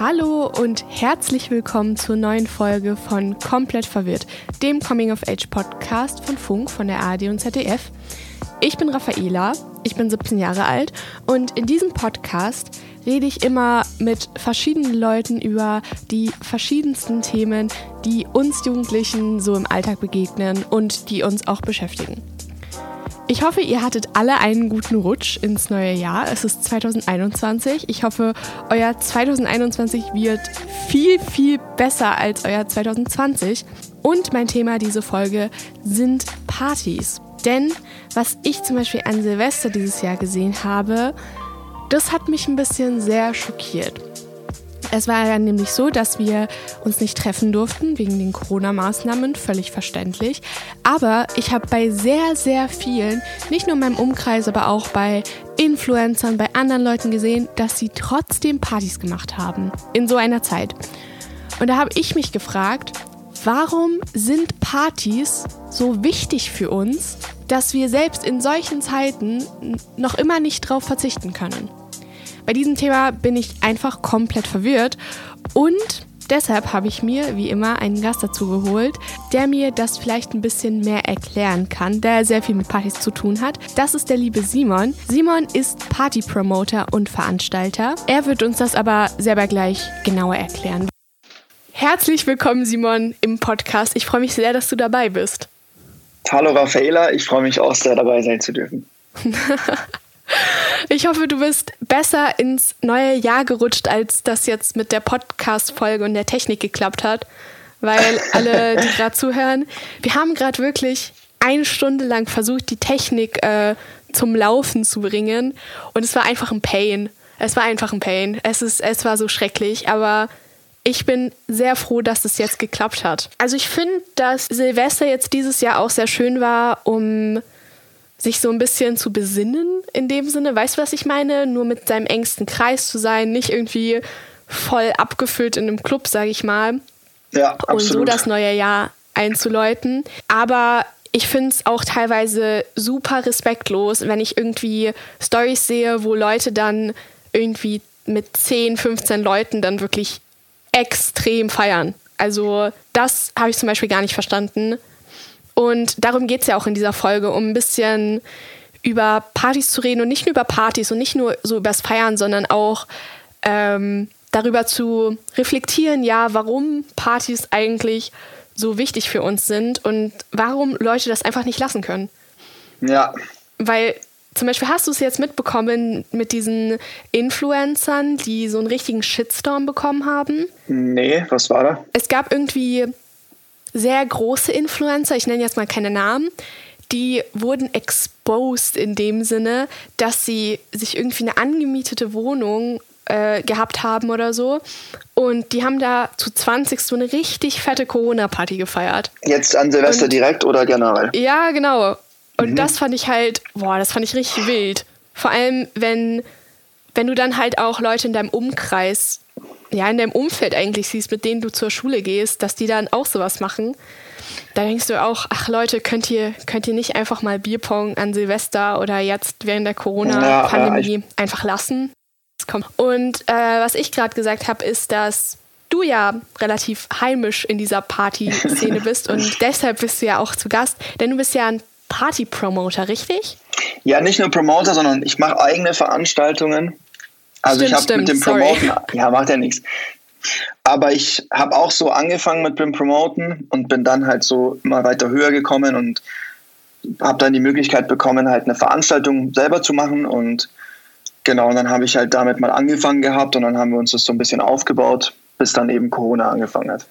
Hallo und herzlich willkommen zur neuen Folge von Komplett Verwirrt, dem Coming of Age Podcast von Funk, von der ARD und ZDF. Ich bin Raffaela, ich bin 17 Jahre alt und in diesem Podcast rede ich immer mit verschiedenen Leuten über die verschiedensten Themen, die uns Jugendlichen so im Alltag begegnen und die uns auch beschäftigen. Ich hoffe, ihr hattet alle einen guten Rutsch ins neue Jahr. Es ist 2021. Ich hoffe, euer 2021 wird viel, viel besser als euer 2020. Und mein Thema diese Folge sind Partys. Denn was ich zum Beispiel an Silvester dieses Jahr gesehen habe, das hat mich ein bisschen sehr schockiert. Es war ja nämlich so, dass wir uns nicht treffen durften wegen den Corona-Maßnahmen, völlig verständlich. Aber ich habe bei sehr, sehr vielen, nicht nur in meinem Umkreis, aber auch bei Influencern, bei anderen Leuten gesehen, dass sie trotzdem Partys gemacht haben in so einer Zeit. Und da habe ich mich gefragt, warum sind Partys so wichtig für uns, dass wir selbst in solchen Zeiten noch immer nicht drauf verzichten können? Bei diesem Thema bin ich einfach komplett verwirrt und deshalb habe ich mir wie immer einen Gast dazu geholt, der mir das vielleicht ein bisschen mehr erklären kann, da er sehr viel mit Partys zu tun hat. Das ist der liebe Simon. Simon ist Party-Promoter und Veranstalter. Er wird uns das aber selber gleich genauer erklären. Herzlich willkommen, Simon, im Podcast. Ich freue mich sehr, dass du dabei bist. Hallo, Raffaela. Ich freue mich auch sehr, dabei sein zu dürfen. Ich hoffe, du bist besser ins neue Jahr gerutscht, als das jetzt mit der Podcast-Folge und der Technik geklappt hat. Weil alle, die gerade zuhören, wir haben gerade wirklich eine Stunde lang versucht, die Technik äh, zum Laufen zu bringen. Und es war einfach ein Pain. Es war einfach ein Pain. Es, ist, es war so schrecklich, aber ich bin sehr froh, dass es jetzt geklappt hat. Also ich finde, dass Silvester jetzt dieses Jahr auch sehr schön war, um sich so ein bisschen zu besinnen in dem Sinne. Weißt du, was ich meine? Nur mit seinem engsten Kreis zu sein, nicht irgendwie voll abgefüllt in einem Club, sage ich mal. Ja, absolut. Und so das neue Jahr einzuläuten. Aber ich finde es auch teilweise super respektlos, wenn ich irgendwie Stories sehe, wo Leute dann irgendwie mit 10, 15 Leuten dann wirklich extrem feiern. Also das habe ich zum Beispiel gar nicht verstanden. Und darum geht es ja auch in dieser Folge, um ein bisschen über Partys zu reden und nicht nur über Partys und nicht nur so übers Feiern, sondern auch ähm, darüber zu reflektieren, ja, warum Partys eigentlich so wichtig für uns sind und warum Leute das einfach nicht lassen können. Ja. Weil zum Beispiel hast du es jetzt mitbekommen mit diesen Influencern, die so einen richtigen Shitstorm bekommen haben? Nee, was war da? Es gab irgendwie sehr große Influencer, ich nenne jetzt mal keine Namen, die wurden exposed in dem Sinne, dass sie sich irgendwie eine angemietete Wohnung äh, gehabt haben oder so. Und die haben da zu 20 so eine richtig fette Corona-Party gefeiert. Jetzt an Silvester Und, direkt oder generell? Ja, genau. Und mhm. das fand ich halt, boah, das fand ich richtig wild. Vor allem, wenn, wenn du dann halt auch Leute in deinem Umkreis ja, in deinem Umfeld eigentlich siehst, mit denen du zur Schule gehst, dass die dann auch sowas machen, da denkst du auch, ach Leute, könnt ihr, könnt ihr nicht einfach mal Bierpong an Silvester oder jetzt während der Corona-Pandemie ja, einfach lassen? Und äh, was ich gerade gesagt habe, ist, dass du ja relativ heimisch in dieser Party-Szene bist und deshalb bist du ja auch zu Gast, denn du bist ja ein Party-Promoter, richtig? Ja, nicht nur Promoter, sondern ich mache eigene Veranstaltungen also stimmt, ich habe mit dem Promoten, sorry. ja, macht ja nichts. Aber ich habe auch so angefangen mit dem Promoten und bin dann halt so immer weiter höher gekommen und habe dann die Möglichkeit bekommen, halt eine Veranstaltung selber zu machen und genau, und dann habe ich halt damit mal angefangen gehabt und dann haben wir uns das so ein bisschen aufgebaut, bis dann eben Corona angefangen hat.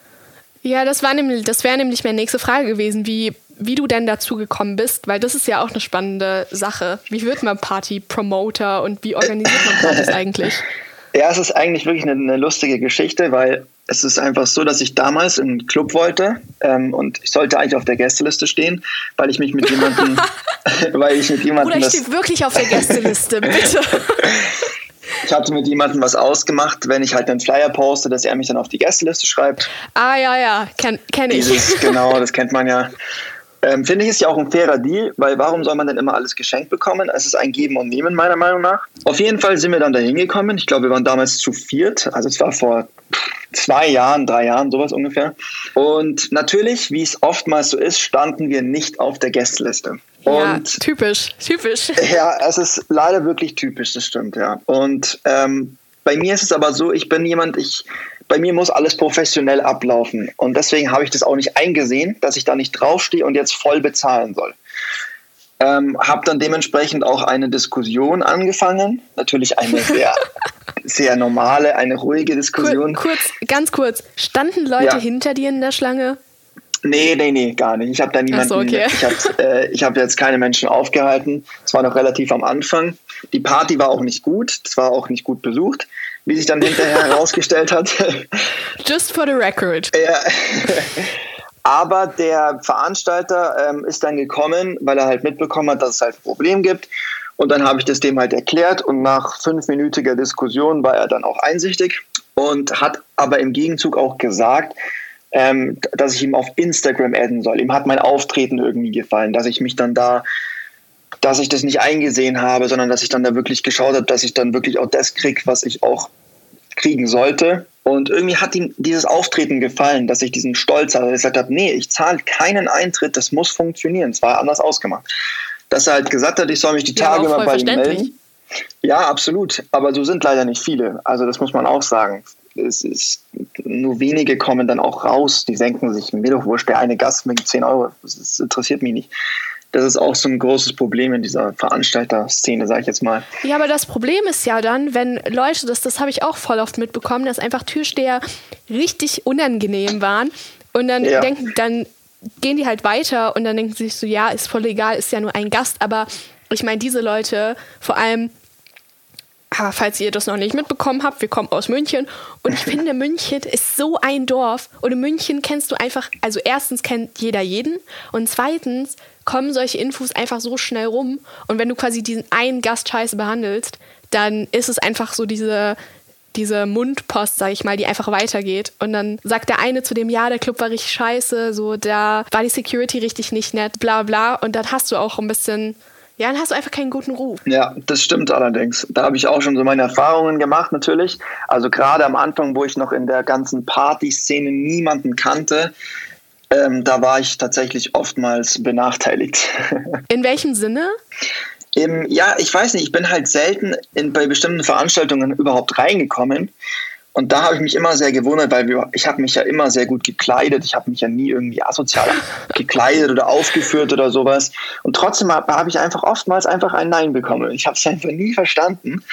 Ja, das war nämlich, das wäre nämlich meine nächste Frage gewesen, wie, wie du denn dazu gekommen bist, weil das ist ja auch eine spannende Sache. Wie wird man Party-Promoter und wie organisiert man Partys eigentlich? Ja, es ist eigentlich wirklich eine, eine, lustige Geschichte, weil es ist einfach so, dass ich damals in einen Club wollte ähm, und ich sollte eigentlich auf der Gästeliste stehen, weil ich mich mit jemandem, weil ich mit jemandem. Oder ich stehe wirklich auf der Gästeliste, bitte. Ich hatte mit jemandem was ausgemacht, wenn ich halt einen Flyer poste, dass er mich dann auf die Gästeliste schreibt. Ah, ja, ja, kenne kenn ich. Dieses, genau, das kennt man ja. Ähm, Finde ich, ist ja auch ein fairer Deal, weil warum soll man denn immer alles geschenkt bekommen? Es ist ein Geben und Nehmen, meiner Meinung nach. Auf jeden Fall sind wir dann da hingekommen. Ich glaube, wir waren damals zu viert. Also es war vor zwei Jahren, drei Jahren, sowas ungefähr. Und natürlich, wie es oftmals so ist, standen wir nicht auf der Gästeliste. Und ja, typisch, typisch. Ja, es ist leider wirklich typisch, das stimmt, ja. Und ähm, bei mir ist es aber so, ich bin jemand, ich, bei mir muss alles professionell ablaufen. Und deswegen habe ich das auch nicht eingesehen, dass ich da nicht draufstehe und jetzt voll bezahlen soll. Ähm, habe dann dementsprechend auch eine Diskussion angefangen. Natürlich eine sehr, sehr normale, eine ruhige Diskussion. Kur kurz, ganz kurz, standen Leute ja. hinter dir in der Schlange? Nee, nee, nee, gar nicht. Ich habe da niemanden. So, okay. Ich habe äh, hab jetzt keine Menschen aufgehalten. Es war noch relativ am Anfang. Die Party war auch nicht gut. Es war auch nicht gut besucht, wie sich dann hinterher herausgestellt hat. Just for the record. Ja. Aber der Veranstalter ähm, ist dann gekommen, weil er halt mitbekommen hat, dass es halt ein Problem gibt. Und dann habe ich das dem halt erklärt und nach fünfminütiger Diskussion war er dann auch einsichtig und hat aber im Gegenzug auch gesagt, ähm, dass ich ihm auf Instagram adden soll. Ihm hat mein Auftreten irgendwie gefallen, dass ich mich dann da, dass ich das nicht eingesehen habe, sondern dass ich dann da wirklich geschaut habe, dass ich dann wirklich auch das kriege, was ich auch kriegen sollte. Und irgendwie hat ihm dieses Auftreten gefallen, dass ich diesen Stolz hatte, dass ich gesagt habe, nee, ich zahle keinen Eintritt, das muss funktionieren. Es war anders ausgemacht. Dass er halt gesagt hat, ich soll mich die Tage ja, mal bei ihm melden. Ja, absolut. Aber so sind leider nicht viele. Also das muss man auch sagen es ist, nur wenige kommen dann auch raus. Die senken sich, mir doch wurscht, der eine Gast mit 10 Euro. Das interessiert mich nicht. Das ist auch so ein großes Problem in dieser Veranstalter-Szene, sage ich jetzt mal. Ja, aber das Problem ist ja dann, wenn Leute, das, das habe ich auch voll oft mitbekommen, dass einfach Türsteher richtig unangenehm waren und dann ja. denken, dann gehen die halt weiter und dann denken sie sich so, ja, ist voll egal, ist ja nur ein Gast, aber ich meine, diese Leute, vor allem aber falls ihr das noch nicht mitbekommen habt, wir kommen aus München und ich finde, München ist so ein Dorf. Und in München kennst du einfach, also erstens kennt jeder jeden und zweitens kommen solche Infos einfach so schnell rum. Und wenn du quasi diesen einen Gast scheiße behandelst, dann ist es einfach so diese, diese Mundpost, sag ich mal, die einfach weitergeht. Und dann sagt der eine zu dem, ja, der Club war richtig scheiße, so, da war die Security richtig nicht nett, bla bla. Und dann hast du auch ein bisschen ja, dann hast du einfach keinen guten Ruf. Ja, das stimmt allerdings. Da habe ich auch schon so meine Erfahrungen gemacht, natürlich. Also gerade am Anfang, wo ich noch in der ganzen Partyszene niemanden kannte, ähm, da war ich tatsächlich oftmals benachteiligt. In welchem Sinne? Im, ja, ich weiß nicht, ich bin halt selten in, bei bestimmten Veranstaltungen überhaupt reingekommen. Und da habe ich mich immer sehr gewundert, weil wir, ich habe mich ja immer sehr gut gekleidet. Ich habe mich ja nie irgendwie asozial gekleidet oder aufgeführt oder sowas. Und trotzdem habe hab ich einfach oftmals einfach ein Nein bekommen. Ich habe es einfach nie verstanden.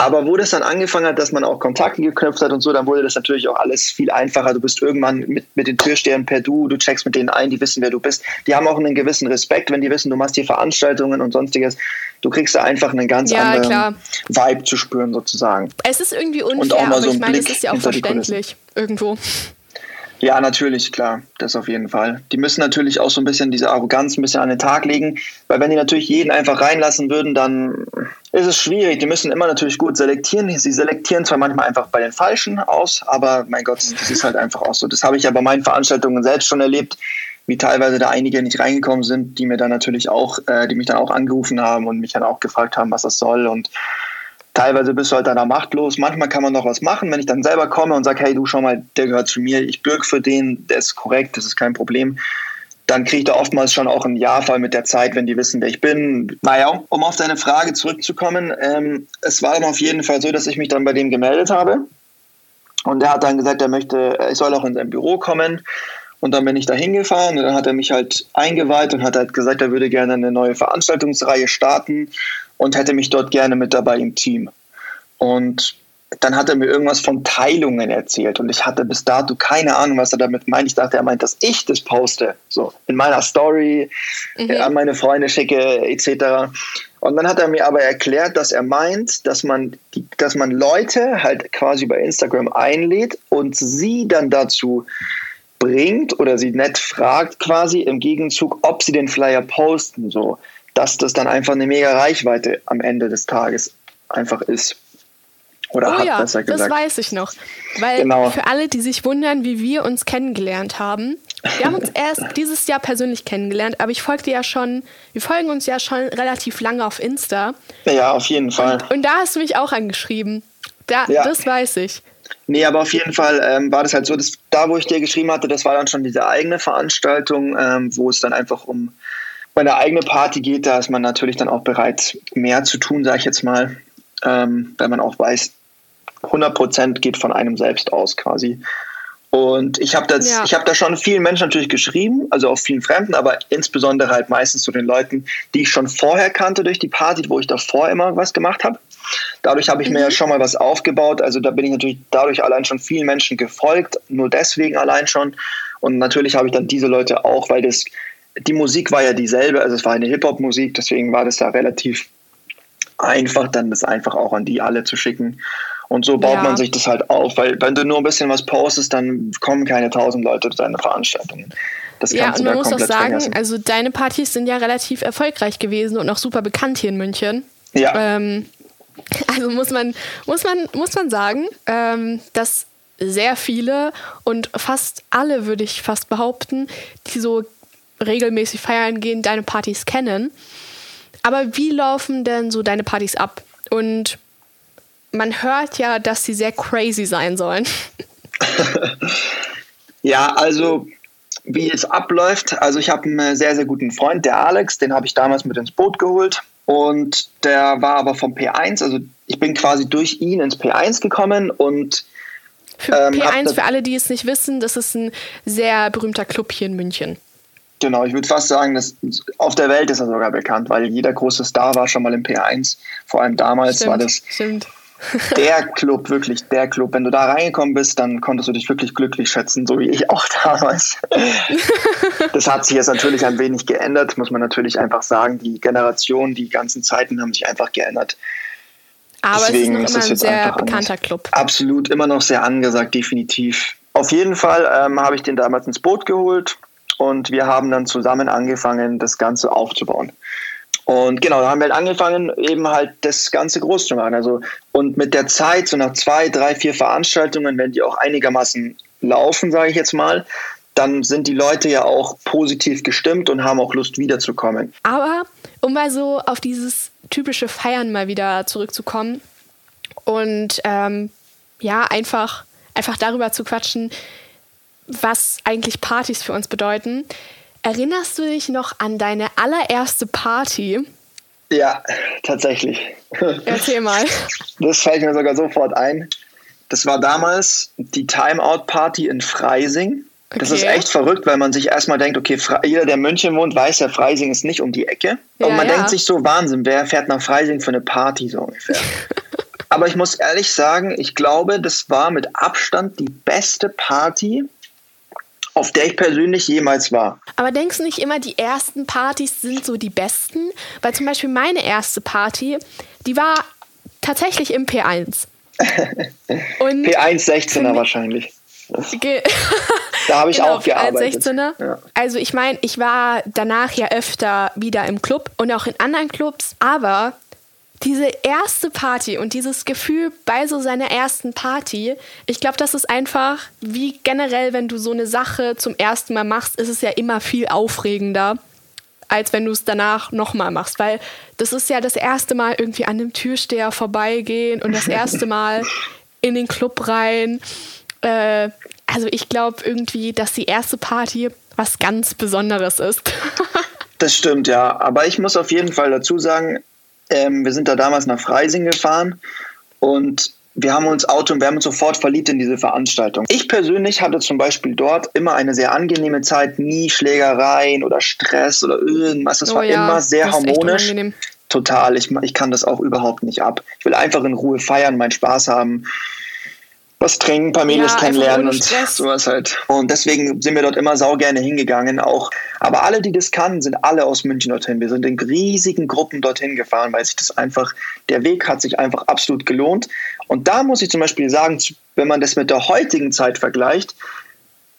Aber wo das dann angefangen hat, dass man auch Kontakte geknüpft hat und so, dann wurde das natürlich auch alles viel einfacher. Du bist irgendwann mit, mit den Türstehern per Du, du checkst mit denen ein, die wissen, wer du bist. Die haben auch einen gewissen Respekt, wenn die wissen, du machst hier Veranstaltungen und sonstiges. Du kriegst da einfach einen ganz ja, anderen klar. Vibe zu spüren, sozusagen. Es ist irgendwie unfair, aber so ich meine, es ist ja auch verständlich irgendwo. Ja, natürlich, klar, das auf jeden Fall. Die müssen natürlich auch so ein bisschen diese Arroganz ein bisschen an den Tag legen, weil wenn die natürlich jeden einfach reinlassen würden, dann ist es schwierig. Die müssen immer natürlich gut selektieren. Sie selektieren zwar manchmal einfach bei den Falschen aus, aber mein Gott, das ist halt einfach auch so. Das habe ich ja bei meinen Veranstaltungen selbst schon erlebt, wie teilweise da einige nicht reingekommen sind, die mir dann natürlich auch, äh, die mich dann auch angerufen haben und mich dann auch gefragt haben, was das soll und teilweise bist du halt dann machtlos. Manchmal kann man noch was machen, wenn ich dann selber komme und sage, hey, du schau mal, der gehört zu mir, ich bürge für den, der ist korrekt, das ist kein Problem. Dann kriege ich da oftmals schon auch einen Ja-Fall mit der Zeit, wenn die wissen, wer ich bin. Naja, um auf deine Frage zurückzukommen, ähm, es war dann auf jeden Fall so, dass ich mich dann bei dem gemeldet habe. Und er hat dann gesagt, er möchte, ich soll auch in sein Büro kommen. Und dann bin ich da hingefahren und dann hat er mich halt eingeweiht und hat halt gesagt, er würde gerne eine neue Veranstaltungsreihe starten und hätte mich dort gerne mit dabei im Team. Und dann hat er mir irgendwas von Teilungen erzählt und ich hatte bis dato keine Ahnung, was er damit meint. Ich dachte, er meint, dass ich das poste, so in meiner Story, mhm. an meine Freunde schicke, etc. Und dann hat er mir aber erklärt, dass er meint, dass man, die, dass man Leute halt quasi bei Instagram einlädt und sie dann dazu bringt oder sie nett fragt quasi im Gegenzug, ob sie den Flyer posten, so dass das dann einfach eine mega Reichweite am Ende des Tages einfach ist. Oder oh hat, ja, besser gesagt. das weiß ich noch. Weil genau. für alle, die sich wundern, wie wir uns kennengelernt haben, Wir haben uns erst dieses Jahr persönlich kennengelernt, aber ich folgte ja schon, wir folgen uns ja schon relativ lange auf Insta. Ja, auf jeden Fall. Und, und da hast du mich auch angeschrieben. Da, ja. Das weiß ich. Nee, aber auf jeden Fall ähm, war das halt so, dass da, wo ich dir geschrieben hatte, das war dann schon diese eigene Veranstaltung, ähm, wo es dann einfach um meine eigene Party geht. Da ist man natürlich dann auch bereit, mehr zu tun, sage ich jetzt mal, ähm, weil man auch weiß, 100 Prozent geht von einem selbst aus quasi. Und ich habe das, ja. ich habe da schon vielen Menschen natürlich geschrieben, also auch vielen Fremden, aber insbesondere halt meistens zu den Leuten, die ich schon vorher kannte durch die Party, wo ich davor immer was gemacht habe. Dadurch habe ich mhm. mir ja schon mal was aufgebaut. Also da bin ich natürlich dadurch allein schon vielen Menschen gefolgt, nur deswegen allein schon. Und natürlich habe ich dann diese Leute auch, weil das, die Musik war ja dieselbe, also es war eine Hip-Hop-Musik, deswegen war das da relativ einfach, dann das einfach auch an die alle zu schicken. Und so baut ja. man sich das halt auf, weil wenn du nur ein bisschen was postest, dann kommen keine tausend Leute zu deinen Veranstaltungen. Das ja, und man muss auch sagen, vergessen. also deine Partys sind ja relativ erfolgreich gewesen und auch super bekannt hier in München. Ja. Ähm, also muss man, muss man, muss man sagen, ähm, dass sehr viele und fast alle, würde ich fast behaupten, die so regelmäßig feiern gehen, deine Partys kennen. Aber wie laufen denn so deine Partys ab? Und man hört ja, dass sie sehr crazy sein sollen. ja, also wie es abläuft, also ich habe einen sehr, sehr guten Freund, der Alex, den habe ich damals mit ins Boot geholt. Und der war aber vom P1, also ich bin quasi durch ihn ins P1 gekommen und für ähm, P1, für alle, die es nicht wissen, das ist ein sehr berühmter Club hier in München. Genau, ich würde fast sagen, dass auf der Welt ist er sogar bekannt, weil jeder große Star war schon mal im P1. Vor allem damals stimmt, war das stimmt der Club, wirklich der Club. Wenn du da reingekommen bist, dann konntest du dich wirklich glücklich schätzen, so wie ich auch damals. das hat sich jetzt natürlich ein wenig geändert, muss man natürlich einfach sagen. Die Generationen, die ganzen Zeiten haben sich einfach geändert. Aber Deswegen es ist, noch immer ist ein sehr bekannter anders. Club. Absolut, immer noch sehr angesagt, definitiv. Auf jeden Fall ähm, habe ich den damals ins Boot geholt und wir haben dann zusammen angefangen, das Ganze aufzubauen. Und genau, da haben wir halt angefangen, eben halt das Ganze groß zu machen. Also, und mit der Zeit, so nach zwei, drei, vier Veranstaltungen, wenn die auch einigermaßen laufen, sage ich jetzt mal, dann sind die Leute ja auch positiv gestimmt und haben auch Lust wiederzukommen. Aber um mal so auf dieses typische Feiern mal wieder zurückzukommen und ähm, ja, einfach, einfach darüber zu quatschen, was eigentlich Partys für uns bedeuten. Erinnerst du dich noch an deine allererste Party? Ja, tatsächlich. Erzähl mal. Das fällt mir sogar sofort ein. Das war damals die Timeout-Party in Freising. Okay. Das ist echt verrückt, weil man sich erstmal denkt, okay, jeder, der in München wohnt, weiß ja, Freising ist nicht um die Ecke. Ja, Und man ja. denkt sich so, Wahnsinn, wer fährt nach Freising für eine Party so ungefähr? Aber ich muss ehrlich sagen, ich glaube, das war mit Abstand die beste Party, auf der ich persönlich jemals war. Aber denkst du nicht immer, die ersten Partys sind so die besten? Weil zum Beispiel meine erste Party, die war tatsächlich im P1. Und P1 16er wahrscheinlich. da habe ich genau, auch gearbeitet. 16er. Ja. Also ich meine, ich war danach ja öfter wieder im Club und auch in anderen Clubs, aber diese erste Party und dieses Gefühl bei so seiner ersten Party, ich glaube, das ist einfach wie generell, wenn du so eine Sache zum ersten Mal machst, ist es ja immer viel aufregender, als wenn du es danach nochmal machst, weil das ist ja das erste Mal irgendwie an dem Türsteher vorbeigehen und das erste Mal in den Club rein. Äh, also ich glaube irgendwie, dass die erste Party was ganz Besonderes ist. das stimmt, ja. Aber ich muss auf jeden Fall dazu sagen, ähm, wir sind da damals nach Freising gefahren und wir haben uns Auto und wir haben uns sofort verliebt in diese Veranstaltung. Ich persönlich hatte zum Beispiel dort immer eine sehr angenehme Zeit, nie Schlägereien oder Stress oder irgendwas. Das oh war ja, immer sehr harmonisch. Total. Ich, ich kann das auch überhaupt nicht ab. Ich will einfach in Ruhe feiern, meinen Spaß haben was trinken, ein paar Mädels ja, kennenlernen und sowas halt. Und deswegen sind wir dort immer sau gerne hingegangen. Auch, aber alle, die das kannten, sind alle aus München dorthin. Wir sind in riesigen Gruppen dorthin gefahren, weil sich das einfach, der Weg hat sich einfach absolut gelohnt. Und da muss ich zum Beispiel sagen, wenn man das mit der heutigen Zeit vergleicht,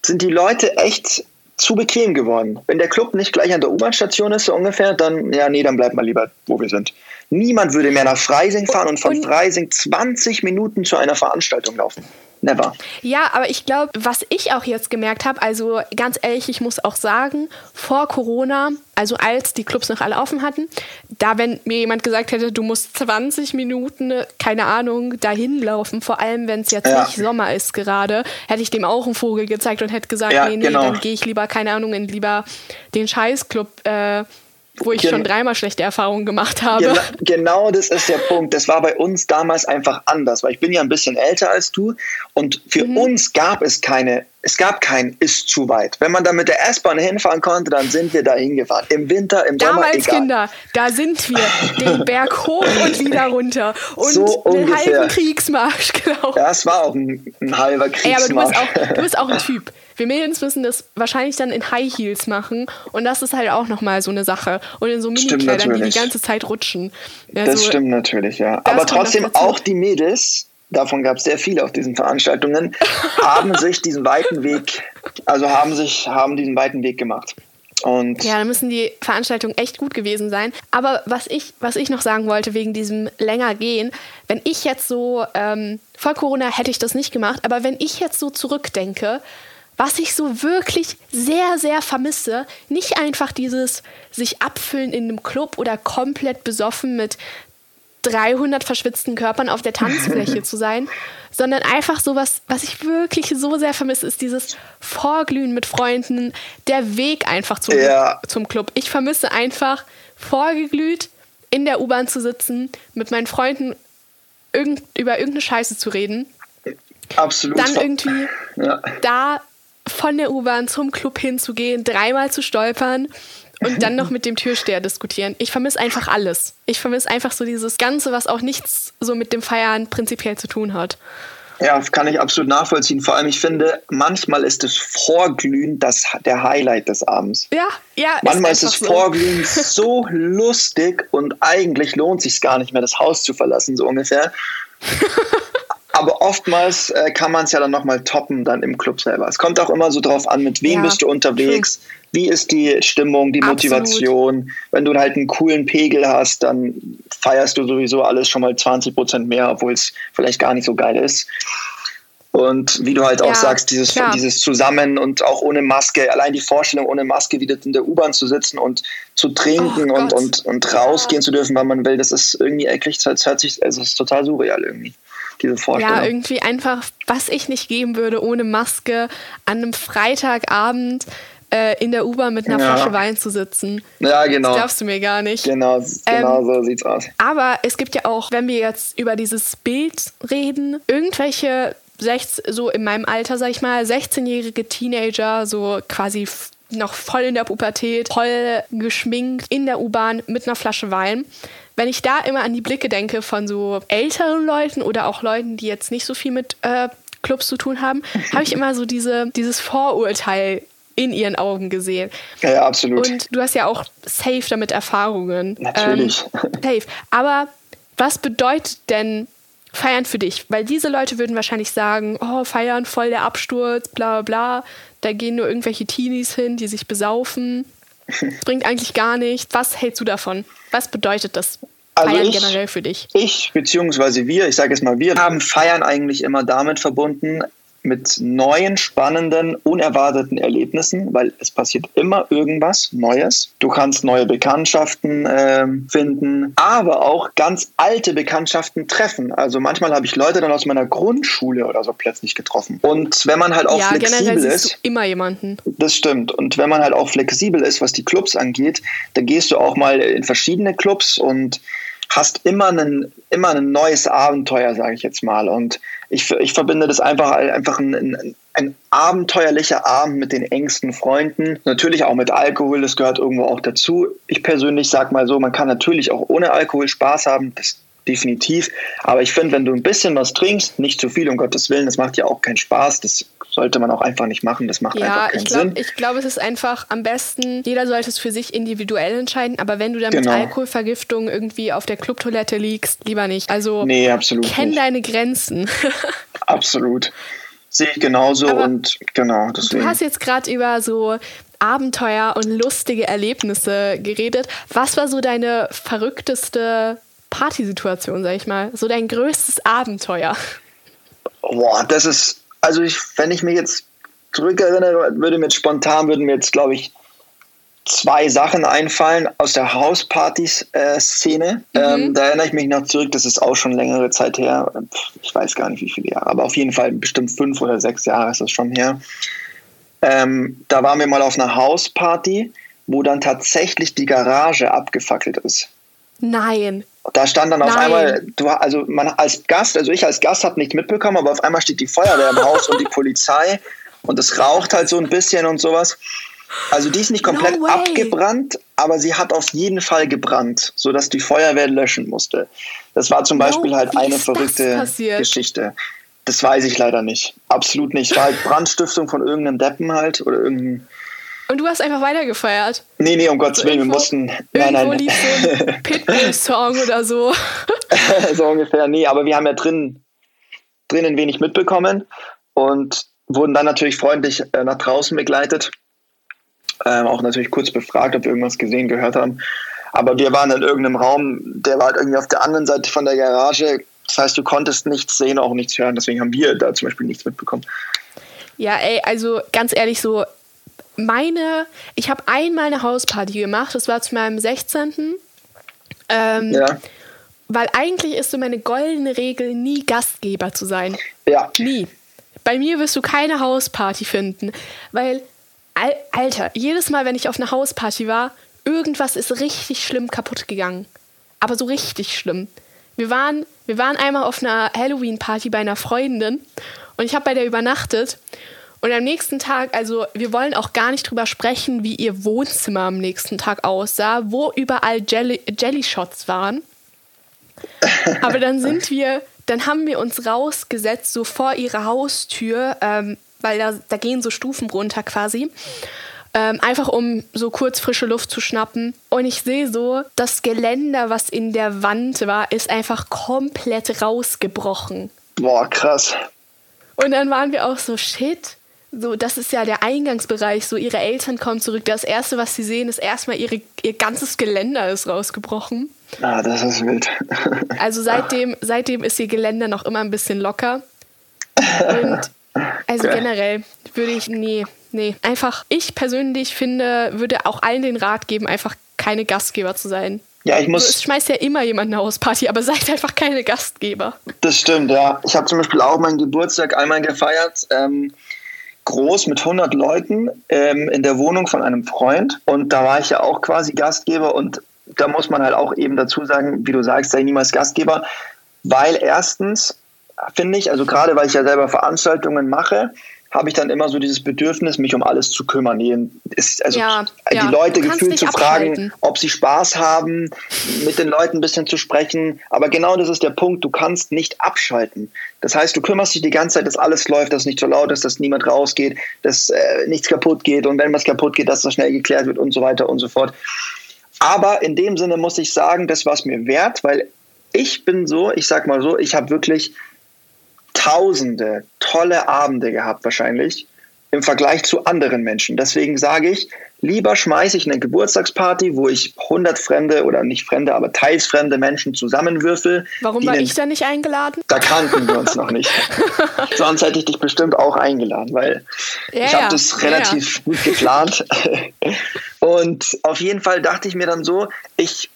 sind die Leute echt zu bequem geworden. Wenn der Club nicht gleich an der U-Bahn-Station ist, so ungefähr, dann, ja, nee, dann bleibt mal lieber, wo wir sind. Niemand würde mehr nach Freising fahren und von Freising 20 Minuten zu einer Veranstaltung laufen. never. Ja, aber ich glaube, was ich auch jetzt gemerkt habe, also ganz ehrlich, ich muss auch sagen, vor Corona, also als die Clubs noch alle offen hatten, da wenn mir jemand gesagt hätte, du musst 20 Minuten, keine Ahnung, dahin laufen, vor allem wenn es jetzt ja. nicht Sommer ist gerade, hätte ich dem auch einen Vogel gezeigt und hätte gesagt, ja, nee, nee, genau. dann gehe ich lieber, keine Ahnung, in lieber den Scheißclub äh, wo ich Gen schon dreimal schlechte Erfahrungen gemacht habe. Genau, genau das ist der Punkt. Das war bei uns damals einfach anders, weil ich bin ja ein bisschen älter als du und für mhm. uns gab es keine, es gab kein ist zu weit. Wenn man da mit der S-Bahn hinfahren konnte, dann sind wir da hingefahren. Im Winter, im Sommer, Damals, egal. Kinder, da sind wir den Berg hoch und wieder runter und so einen halben Kriegsmarsch gelaufen. Das war auch ein, ein halber Kriegsmarsch. Ey, aber du bist, auch, du bist auch ein Typ. Wir Mädels müssen das wahrscheinlich dann in High Heels machen und das ist halt auch nochmal so eine Sache. Und in so Mini-Kleidern, die die ganze Zeit rutschen. Also, das stimmt natürlich, ja. Aber trotzdem auch die Mädels, davon gab es sehr viele auf diesen Veranstaltungen, haben sich diesen weiten Weg, also haben sich, haben diesen weiten Weg gemacht. Und ja, da müssen die Veranstaltungen echt gut gewesen sein. Aber was ich, was ich noch sagen wollte wegen diesem länger gehen, wenn ich jetzt so, ähm, vor Corona hätte ich das nicht gemacht, aber wenn ich jetzt so zurückdenke, was ich so wirklich sehr, sehr vermisse, nicht einfach dieses sich abfüllen in einem Club oder komplett besoffen mit 300 verschwitzten Körpern auf der Tanzfläche zu sein, sondern einfach sowas, was ich wirklich so sehr vermisse, ist dieses Vorglühen mit Freunden, der Weg einfach zum, ja. zum Club. Ich vermisse einfach vorgeglüht in der U-Bahn zu sitzen, mit meinen Freunden irgend, über irgendeine Scheiße zu reden. Absolut. Dann irgendwie ja. da von der U-Bahn zum Club hinzugehen, dreimal zu stolpern und dann noch mit dem Türsteher diskutieren. Ich vermisse einfach alles. Ich vermisse einfach so dieses Ganze, was auch nichts so mit dem Feiern prinzipiell zu tun hat. Ja, das kann ich absolut nachvollziehen. Vor allem, ich finde, manchmal ist das Vorglühen das, der Highlight des Abends. Ja, ja. Manchmal ist, ist das Vorglühen so lustig und eigentlich lohnt sich gar nicht mehr, das Haus zu verlassen, so ungefähr. aber oftmals äh, kann man es ja dann nochmal toppen dann im Club selber. Es kommt auch immer so drauf an, mit wem ja, bist du unterwegs, true. Wie ist die Stimmung, die Motivation. Absolut. Wenn du halt einen coolen Pegel hast, dann feierst du sowieso alles schon mal 20 Prozent mehr, obwohl es vielleicht gar nicht so geil ist. Und wie du halt auch ja, sagst, dieses, dieses Zusammen und auch ohne Maske, allein die Vorstellung, ohne Maske wieder in der U-Bahn zu sitzen und zu trinken oh und, und, und rausgehen ja. zu dürfen, wann man will, das ist irgendwie eklig, das hört sich, also es ist total surreal irgendwie diese Vorstellung. Ja, irgendwie einfach, was ich nicht geben würde ohne Maske an einem Freitagabend äh, in der U-Bahn mit einer ja. Flasche Wein zu sitzen. Ja, genau. Das darfst du mir gar nicht. Genau, genau ähm, so sieht's aus. Aber es gibt ja auch, wenn wir jetzt über dieses Bild reden, irgendwelche 16, so in meinem Alter, sag ich mal, 16-jährige Teenager, so quasi noch voll in der Pubertät, voll geschminkt in der U-Bahn mit einer Flasche Wein wenn ich da immer an die Blicke denke von so älteren Leuten oder auch Leuten, die jetzt nicht so viel mit äh, Clubs zu tun haben, habe ich immer so diese, dieses Vorurteil in ihren Augen gesehen. Ja, ja, absolut. Und du hast ja auch safe damit Erfahrungen. Natürlich. Ähm, safe. Aber was bedeutet denn Feiern für dich? Weil diese Leute würden wahrscheinlich sagen, oh, Feiern, voll der Absturz, bla bla bla. Da gehen nur irgendwelche Teenies hin, die sich besaufen. Das bringt eigentlich gar nichts. Was hältst du davon? Was bedeutet das also Feiern ich, generell für dich? Ich, beziehungsweise wir, ich sage jetzt mal, wir haben Feiern eigentlich immer damit verbunden, mit neuen, spannenden, unerwarteten Erlebnissen, weil es passiert immer irgendwas Neues. Du kannst neue Bekanntschaften äh, finden, aber auch ganz alte Bekanntschaften treffen. Also manchmal habe ich Leute dann aus meiner Grundschule oder so plötzlich getroffen. Und wenn man halt auch ja, flexibel ist, immer jemanden. Das stimmt. Und wenn man halt auch flexibel ist, was die Clubs angeht, dann gehst du auch mal in verschiedene Clubs und hast immer ein, immer ein neues Abenteuer, sage ich jetzt mal. Und ich, ich verbinde das einfach einfach ein, ein, ein abenteuerlicher Abend mit den engsten Freunden. Natürlich auch mit Alkohol, das gehört irgendwo auch dazu. Ich persönlich sage mal so, man kann natürlich auch ohne Alkohol Spaß haben. Das definitiv. Aber ich finde, wenn du ein bisschen was trinkst, nicht zu viel, um Gottes Willen, das macht ja auch keinen Spaß. Das sollte man auch einfach nicht machen. Das macht ja, einfach keinen ich glaub, Sinn. Ich glaube, es ist einfach am besten, jeder sollte es für sich individuell entscheiden. Aber wenn du dann genau. mit Alkoholvergiftung irgendwie auf der Clubtoilette liegst, lieber nicht. Also nee, absolut kenn nicht. deine Grenzen. absolut. Sehe ich genauso Aber und genau. Deswegen. Du hast jetzt gerade über so Abenteuer und lustige Erlebnisse geredet. Was war so deine verrückteste Partysituation, sag ich mal? So dein größtes Abenteuer? Boah, das ist, also ich, wenn ich mich jetzt zurückerinnere, würde mir jetzt spontan, würden mir jetzt, glaube ich, zwei Sachen einfallen aus der Hauspartys-Szene. Mhm. Ähm, da erinnere ich mich noch zurück, das ist auch schon längere Zeit her. Ich weiß gar nicht, wie viele Jahre, aber auf jeden Fall bestimmt fünf oder sechs Jahre ist das schon her. Ähm, da waren wir mal auf einer Hausparty, wo dann tatsächlich die Garage abgefackelt ist. Nein. Da stand dann auf Nein. einmal, du, also man als Gast, also ich als Gast habe nicht mitbekommen, aber auf einmal steht die Feuerwehr im Haus und die Polizei und es raucht halt so ein bisschen und sowas. Also die ist nicht komplett no abgebrannt, aber sie hat auf jeden Fall gebrannt, sodass die Feuerwehr löschen musste. Das war zum Beispiel no, halt eine verrückte Geschichte. Das weiß ich leider nicht. Absolut nicht. Es war halt Brandstiftung von irgendeinem Deppen halt oder irgendeinem. Und du hast einfach weitergefeiert? Nee, nee, um Gottes Willen, wir mussten. Nein, nein. lief so ein Pitbull-Song oder so. so ungefähr, nee, aber wir haben ja drin, drinnen wenig mitbekommen und wurden dann natürlich freundlich äh, nach draußen begleitet. Ähm, auch natürlich kurz befragt, ob wir irgendwas gesehen, gehört haben. Aber wir waren in irgendeinem Raum, der war halt irgendwie auf der anderen Seite von der Garage. Das heißt, du konntest nichts sehen, auch nichts hören. Deswegen haben wir da zum Beispiel nichts mitbekommen. Ja, ey, also ganz ehrlich, so meine, ich habe einmal eine Hausparty gemacht, das war zu meinem 16. Ähm, ja. Weil eigentlich ist so meine goldene Regel, nie Gastgeber zu sein. Ja. Nie. Bei mir wirst du keine Hausparty finden, weil Alter, jedes Mal, wenn ich auf einer Hausparty war, irgendwas ist richtig schlimm kaputt gegangen. Aber so richtig schlimm. Wir waren, wir waren einmal auf einer Halloween-Party bei einer Freundin und ich habe bei der übernachtet. Und am nächsten Tag, also wir wollen auch gar nicht drüber sprechen, wie ihr Wohnzimmer am nächsten Tag aussah, wo überall Jelly, Jelly Shots waren. Aber dann sind wir, dann haben wir uns rausgesetzt, so vor ihre Haustür, ähm, weil da, da gehen so Stufen runter quasi. Ähm, einfach um so kurz frische Luft zu schnappen. Und ich sehe so, das Geländer, was in der Wand war, ist einfach komplett rausgebrochen. Boah, krass. Und dann waren wir auch so, shit. So, das ist ja der Eingangsbereich. So, ihre Eltern kommen zurück. Das erste, was sie sehen, ist erstmal ihre, ihr ganzes Geländer ist rausgebrochen. Ah, das ist wild. also seitdem, seitdem ist ihr Geländer noch immer ein bisschen locker. Und also okay. generell würde ich, nee, nee. Einfach, ich persönlich finde, würde auch allen den Rat geben, einfach keine Gastgeber zu sein. Ja, ich muss. Es schmeißt ja immer jemand eine Hausparty, aber seid einfach keine Gastgeber. Das stimmt, ja. Ich habe zum Beispiel auch meinen Geburtstag einmal gefeiert. Ähm, groß mit 100 Leuten ähm, in der Wohnung von einem Freund. Und da war ich ja auch quasi Gastgeber. Und da muss man halt auch eben dazu sagen, wie du sagst, sei niemals Gastgeber. Weil erstens finde ich, also gerade weil ich ja selber Veranstaltungen mache, habe ich dann immer so dieses Bedürfnis, mich um alles zu kümmern. Ist, also ja, die ja. Leute gefühlt zu abschalten. fragen, ob sie Spaß haben, mit den Leuten ein bisschen zu sprechen. Aber genau das ist der Punkt, du kannst nicht abschalten. Das heißt, du kümmerst dich die ganze Zeit, dass alles läuft, dass es nicht so laut ist, dass niemand rausgeht, dass äh, nichts kaputt geht und wenn was kaputt geht, dass das schnell geklärt wird und so weiter und so fort. Aber in dem Sinne muss ich sagen, das war es mir wert, weil ich bin so, ich sag mal so, ich habe wirklich tausende tolle Abende gehabt wahrscheinlich im Vergleich zu anderen Menschen. Deswegen sage ich, lieber schmeiße ich eine Geburtstagsparty, wo ich 100 fremde oder nicht fremde, aber teils fremde Menschen zusammenwürfel. Warum war ich da nicht eingeladen? Da kannten wir uns noch nicht. Sonst hätte ich dich bestimmt auch eingeladen, weil ja, ich habe ja. das relativ ja. gut geplant. Und auf jeden Fall dachte ich mir dann so, ich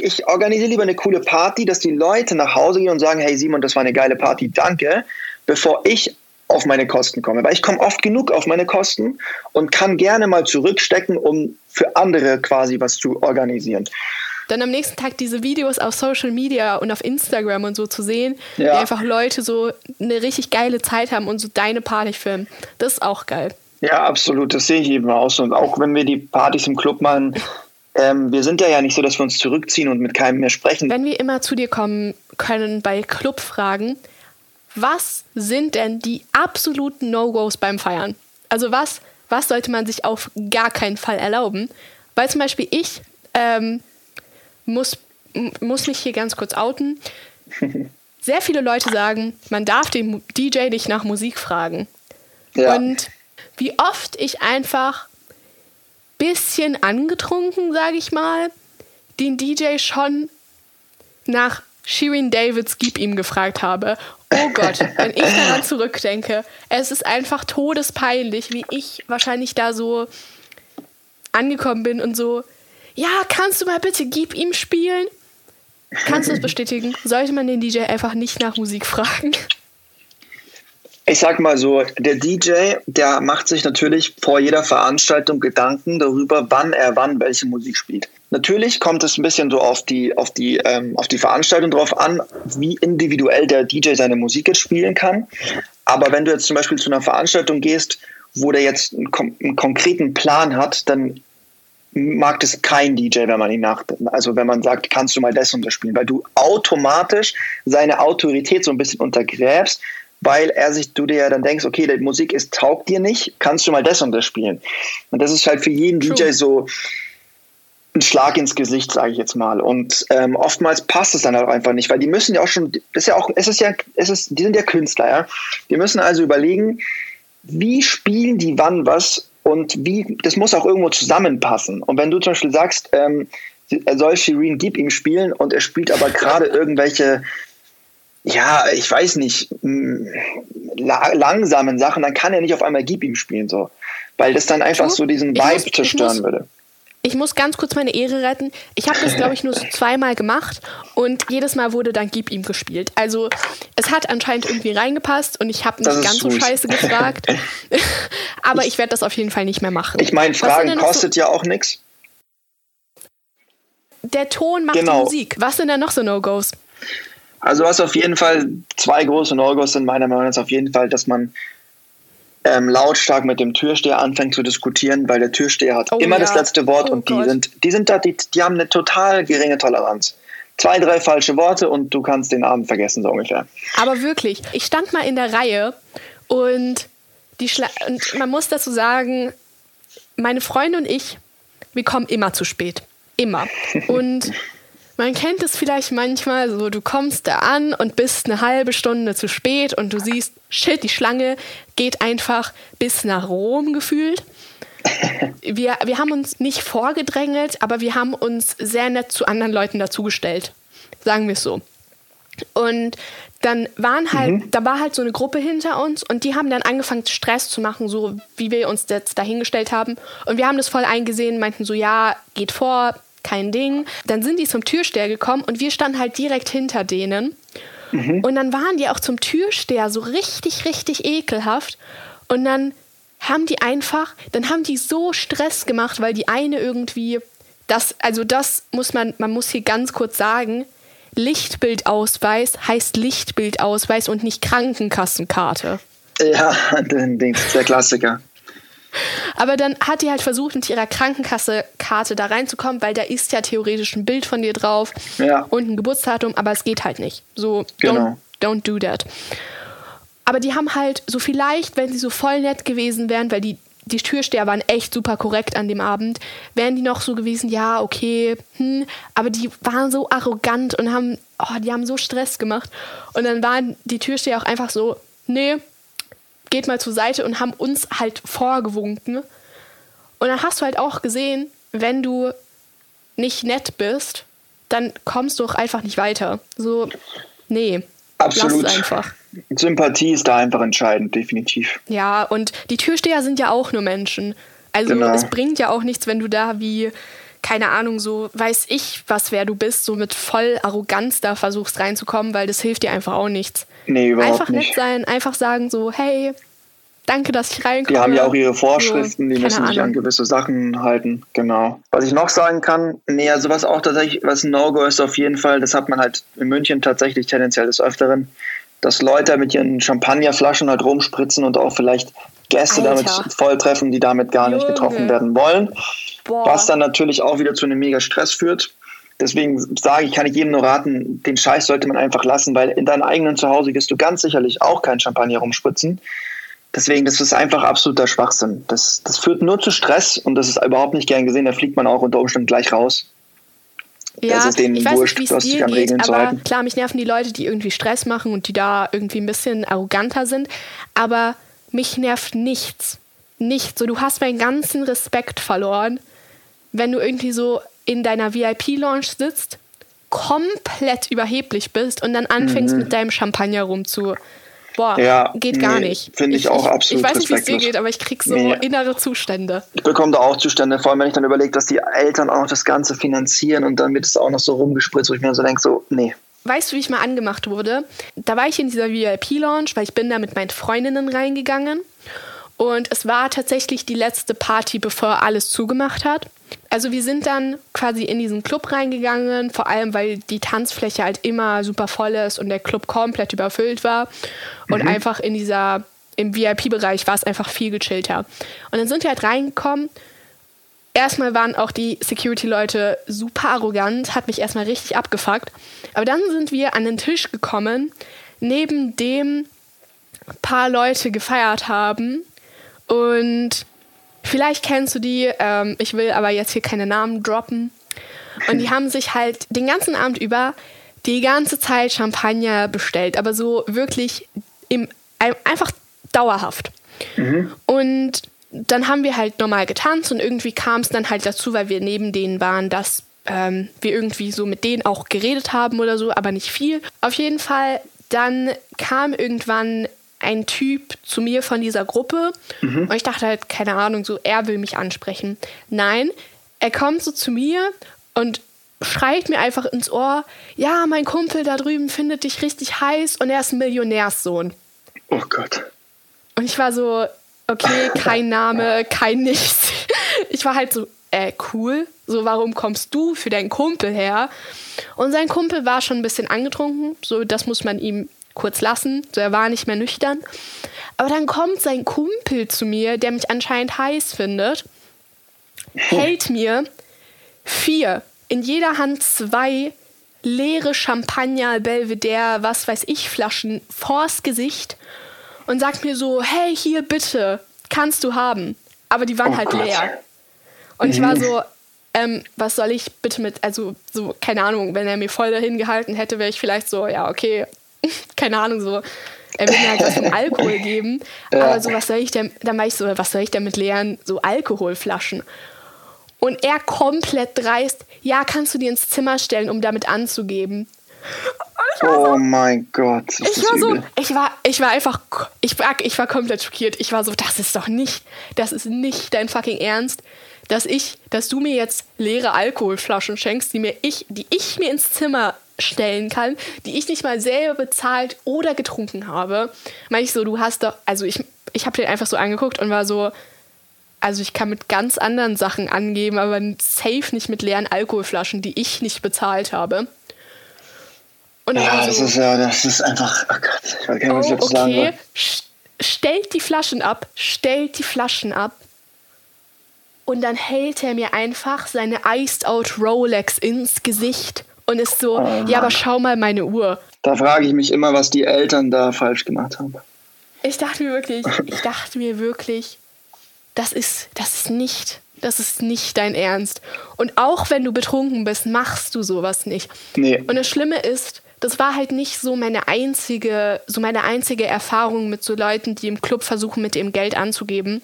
ich organisiere lieber eine coole Party, dass die Leute nach Hause gehen und sagen, hey Simon, das war eine geile Party, danke, bevor ich auf meine Kosten komme. Weil ich komme oft genug auf meine Kosten und kann gerne mal zurückstecken, um für andere quasi was zu organisieren. Dann am nächsten Tag diese Videos auf Social Media und auf Instagram und so zu sehen, ja. wie einfach Leute so eine richtig geile Zeit haben und so deine Party filmen. Das ist auch geil. Ja, absolut. Das sehe ich eben aus. Und auch wenn wir die Partys im Club machen, ähm, wir sind ja ja nicht so, dass wir uns zurückziehen und mit keinem mehr sprechen. Wenn wir immer zu dir kommen können bei Clubfragen, was sind denn die absoluten No-Gos beim Feiern? Also was, was sollte man sich auf gar keinen Fall erlauben? Weil zum Beispiel ich ähm, muss, muss mich hier ganz kurz outen. Sehr viele Leute sagen, man darf den DJ nicht nach Musik fragen. Ja. Und wie oft ich einfach bisschen angetrunken, sage ich mal, den DJ schon nach Shirin Davids Gib ihm gefragt habe. Oh Gott, wenn ich daran zurückdenke, es ist einfach todespeinlich, wie ich wahrscheinlich da so angekommen bin und so, ja, kannst du mal bitte Gib ihm spielen? Kannst du das bestätigen? Sollte man den DJ einfach nicht nach Musik fragen? Ich sag mal so, der DJ, der macht sich natürlich vor jeder Veranstaltung Gedanken darüber, wann er wann welche Musik spielt. Natürlich kommt es ein bisschen so auf die, auf die, ähm, auf die Veranstaltung drauf an, wie individuell der DJ seine Musik jetzt spielen kann. Aber wenn du jetzt zum Beispiel zu einer Veranstaltung gehst, wo der jetzt einen, einen konkreten Plan hat, dann mag das kein DJ, wenn man ihn nach, also wenn man sagt, kannst du mal das und das spielen, weil du automatisch seine Autorität so ein bisschen untergräbst, weil er sich, du dir ja dann denkst, okay, die Musik ist, taugt dir nicht, kannst du mal das und das spielen. Und das ist halt für jeden True. DJ so ein Schlag ins Gesicht, sage ich jetzt mal. Und ähm, oftmals passt es dann auch einfach nicht, weil die müssen ja auch schon, das ist ja auch, es ist ja, es ist, die sind ja Künstler, ja. Die müssen also überlegen, wie spielen die wann was und wie, das muss auch irgendwo zusammenpassen. Und wenn du zum Beispiel sagst, ähm, er soll Shireen Gib ihm spielen und er spielt aber gerade irgendwelche ja, ich weiß nicht, la langsamen Sachen, dann kann er nicht auf einmal Gib ihm spielen, so. Weil das dann einfach so diesen Vibe zerstören würde. Ich muss ganz kurz meine Ehre retten. Ich habe das, glaube ich, nur so zweimal gemacht und jedes Mal wurde dann Gib ihm gespielt. Also es hat anscheinend irgendwie reingepasst und ich habe nicht ganz so scheiße gefragt. Aber ich, ich werde das auf jeden Fall nicht mehr machen. Ich meine, Fragen kostet so ja auch nichts. Der Ton macht genau. die Musik. Was sind denn noch so No-Gos? Also was auf jeden Fall zwei große No-Gos sind meiner Meinung nach auf jeden Fall, dass man ähm, lautstark mit dem Türsteher anfängt zu diskutieren, weil der Türsteher hat oh, immer ja. das letzte Wort oh, und die Gott. sind, die sind da, die, die haben eine total geringe Toleranz. Zwei, drei falsche Worte und du kannst den Abend vergessen, so ungefähr. Aber wirklich, ich stand mal in der Reihe und, die Schla und man muss dazu sagen, meine Freunde und ich, wir kommen immer zu spät. Immer. Und man kennt es vielleicht manchmal, so du kommst da an und bist eine halbe Stunde zu spät und du siehst, shit, die Schlange geht einfach bis nach Rom gefühlt. Wir, wir haben uns nicht vorgedrängelt, aber wir haben uns sehr nett zu anderen Leuten dazugestellt. Sagen wir es so. Und dann waren halt, mhm. da war halt so eine Gruppe hinter uns und die haben dann angefangen, Stress zu machen, so wie wir uns jetzt dahingestellt haben. Und wir haben das voll eingesehen, meinten so, ja, geht vor, kein Ding. Dann sind die zum Türsteher gekommen und wir standen halt direkt hinter denen. Mhm. Und dann waren die auch zum Türsteher so richtig, richtig ekelhaft. Und dann haben die einfach, dann haben die so Stress gemacht, weil die eine irgendwie, das, also das muss man, man muss hier ganz kurz sagen, Lichtbildausweis heißt Lichtbildausweis und nicht Krankenkassenkarte. Ja, der Klassiker. Aber dann hat die halt versucht, mit ihrer Krankenkasse-Karte da reinzukommen, weil da ist ja theoretisch ein Bild von dir drauf ja. und ein Geburtsdatum, aber es geht halt nicht. So, genau. don't, don't do that. Aber die haben halt so vielleicht, wenn sie so voll nett gewesen wären, weil die, die Türsteher waren echt super korrekt an dem Abend, wären die noch so gewesen, ja, okay, hm, aber die waren so arrogant und haben, oh, die haben so Stress gemacht. Und dann waren die Türsteher auch einfach so, nee, geht mal zur Seite und haben uns halt vorgewunken. Und dann hast du halt auch gesehen, wenn du nicht nett bist, dann kommst du auch einfach nicht weiter. So, nee. Absolut. Lass es einfach. Sympathie ist da einfach entscheidend, definitiv. Ja, und die Türsteher sind ja auch nur Menschen. Also genau. es bringt ja auch nichts, wenn du da wie, keine Ahnung, so weiß ich, was wer du bist, so mit voll Arroganz da versuchst reinzukommen, weil das hilft dir einfach auch nichts. Nee, überhaupt einfach nicht. nett sein, einfach sagen so, hey, danke, dass ich reinkomme. Die haben ja auch ihre Vorschriften, die müssen Ahnung. sich an gewisse Sachen halten, genau. Was ich noch sagen kann, nee, also was auch tatsächlich, was ein No-Go ist auf jeden Fall, das hat man halt in München tatsächlich tendenziell des Öfteren, dass Leute mit ihren Champagnerflaschen halt rumspritzen und auch vielleicht Gäste Alter. damit volltreffen, die damit gar Junge. nicht getroffen werden wollen. Boah. Was dann natürlich auch wieder zu einem mega Stress führt. Deswegen sage ich, kann ich jedem nur raten, den Scheiß sollte man einfach lassen, weil in deinem eigenen Zuhause wirst du ganz sicherlich auch kein Champagner rumspritzen. Deswegen, das ist einfach absoluter Schwachsinn. Das, das führt nur zu Stress und das ist überhaupt nicht gern gesehen. Da fliegt man auch unter Umständen gleich raus. Ja, das ist denen ich weiß wurscht, nicht, sich an Regeln geht, zu halten. Klar, mich nerven die Leute, die irgendwie Stress machen und die da irgendwie ein bisschen arroganter sind. Aber mich nervt nichts. Nichts. So, du hast meinen ganzen Respekt verloren, wenn du irgendwie so in deiner VIP-Lounge sitzt, komplett überheblich bist und dann anfängst mhm. mit deinem Champagner rumzu. Boah, ja, geht gar nee, nicht. Finde ich, ich, auch absolut Ich weiß nicht, wie es dir geht, aber ich krieg so nee. innere Zustände. Ich bekomme da auch Zustände, vor allem wenn ich dann überlege, dass die Eltern auch noch das Ganze finanzieren und dann wird es auch noch so rumgespritzt, wo ich mir so denke, so, nee. Weißt du, wie ich mal angemacht wurde? Da war ich in dieser VIP-Lounge, weil ich bin da mit meinen Freundinnen reingegangen. Und es war tatsächlich die letzte Party, bevor alles zugemacht hat. Also wir sind dann quasi in diesen Club reingegangen, vor allem weil die Tanzfläche halt immer super voll ist und der Club komplett überfüllt war. Und mhm. einfach in dieser, im VIP-Bereich war es einfach viel gechillter. Und dann sind wir halt reingekommen. Erstmal waren auch die Security-Leute super arrogant, hat mich erstmal richtig abgefuckt. Aber dann sind wir an den Tisch gekommen, neben dem paar Leute gefeiert haben und vielleicht kennst du die, ähm, ich will aber jetzt hier keine Namen droppen. Und die haben sich halt den ganzen Abend über die ganze Zeit Champagner bestellt, aber so wirklich im, einfach dauerhaft. Mhm. Und dann haben wir halt normal getanzt und irgendwie kam es dann halt dazu, weil wir neben denen waren, dass ähm, wir irgendwie so mit denen auch geredet haben oder so, aber nicht viel. Auf jeden Fall, dann kam irgendwann ein Typ zu mir von dieser Gruppe mhm. und ich dachte halt, keine Ahnung, so er will mich ansprechen. Nein, er kommt so zu mir und schreit mir einfach ins Ohr, ja, mein Kumpel da drüben findet dich richtig heiß und er ist ein Millionärssohn. Oh Gott. Und ich war so, okay, kein Name, kein nichts. Ich war halt so, äh, cool. So, warum kommst du für deinen Kumpel her? Und sein Kumpel war schon ein bisschen angetrunken. So, das muss man ihm kurz lassen. So, er war nicht mehr nüchtern. Aber dann kommt sein Kumpel zu mir, der mich anscheinend heiß findet, hält mir vier, in jeder Hand zwei leere Champagner, Belvedere, was weiß ich, Flaschen vors Gesicht und sagt mir so, hey, hier bitte, kannst du haben. Aber die waren oh halt Gott. leer. Und mhm. ich war mhm. so, ähm, was soll ich bitte mit, also so, keine Ahnung, wenn er mir voll dahin gehalten hätte, wäre ich vielleicht so, ja, okay, keine Ahnung, so, er will mir halt was von Alkohol geben. Ja. Aber so, was soll ich denn, dann war ich so, was soll ich denn mit leeren so Alkoholflaschen? Und er komplett dreist, ja, kannst du dir ins Zimmer stellen, um damit anzugeben. Oh so, mein Gott. Ich war so, ich war, ich war einfach, ich war, ich war komplett schockiert. Ich war so, das ist doch nicht, das ist nicht dein fucking Ernst, dass ich, dass du mir jetzt leere Alkoholflaschen schenkst, die mir ich, die ich mir ins Zimmer stellen kann, die ich nicht mal selber bezahlt oder getrunken habe. Meine ich so, du hast doch, also ich, ich habe den einfach so angeguckt und war so, also ich kann mit ganz anderen Sachen angeben, aber safe nicht mit leeren Alkoholflaschen, die ich nicht bezahlt habe. Und ja, so, das ist ja, das ist einfach, oh Gott, ich weiß gar nicht, was ich dazu okay, sagen soll. Stellt die Flaschen ab, stellt die Flaschen ab. Und dann hält er mir einfach seine Iced Out Rolex ins Gesicht und ist so, oh, ja, aber schau mal meine Uhr. Da frage ich mich immer, was die Eltern da falsch gemacht haben. Ich dachte mir wirklich, ich dachte mir wirklich, das ist, das ist nicht, das ist nicht dein Ernst. Und auch wenn du betrunken bist, machst du sowas nicht. Nee. Und das Schlimme ist, das war halt nicht so meine einzige, so meine einzige Erfahrung mit so Leuten, die im Club versuchen, mit dem Geld anzugeben.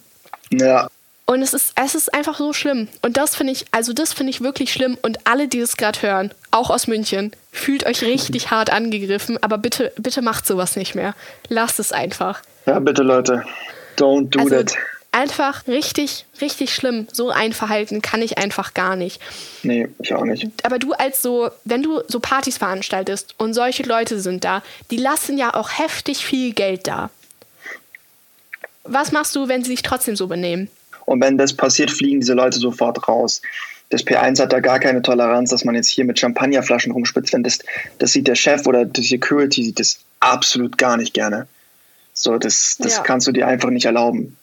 Ja. Und es ist, es ist einfach so schlimm. Und das finde ich, also das finde ich wirklich schlimm. Und alle, die es gerade hören, auch aus München, fühlt euch richtig hart angegriffen. Aber bitte, bitte macht sowas nicht mehr. Lasst es einfach. Ja, bitte Leute. Don't do also, that. Einfach richtig, richtig schlimm. So ein Verhalten kann ich einfach gar nicht. Nee, ich auch nicht. Aber du als so, wenn du so Partys veranstaltest und solche Leute sind da, die lassen ja auch heftig viel Geld da. Was machst du, wenn sie sich trotzdem so benehmen? Und wenn das passiert, fliegen diese Leute sofort raus. Das P1 hat da gar keine Toleranz, dass man jetzt hier mit Champagnerflaschen rumspitzt. Wenn das, das sieht der Chef oder die Security sieht das absolut gar nicht gerne. So, das, das ja. kannst du dir einfach nicht erlauben.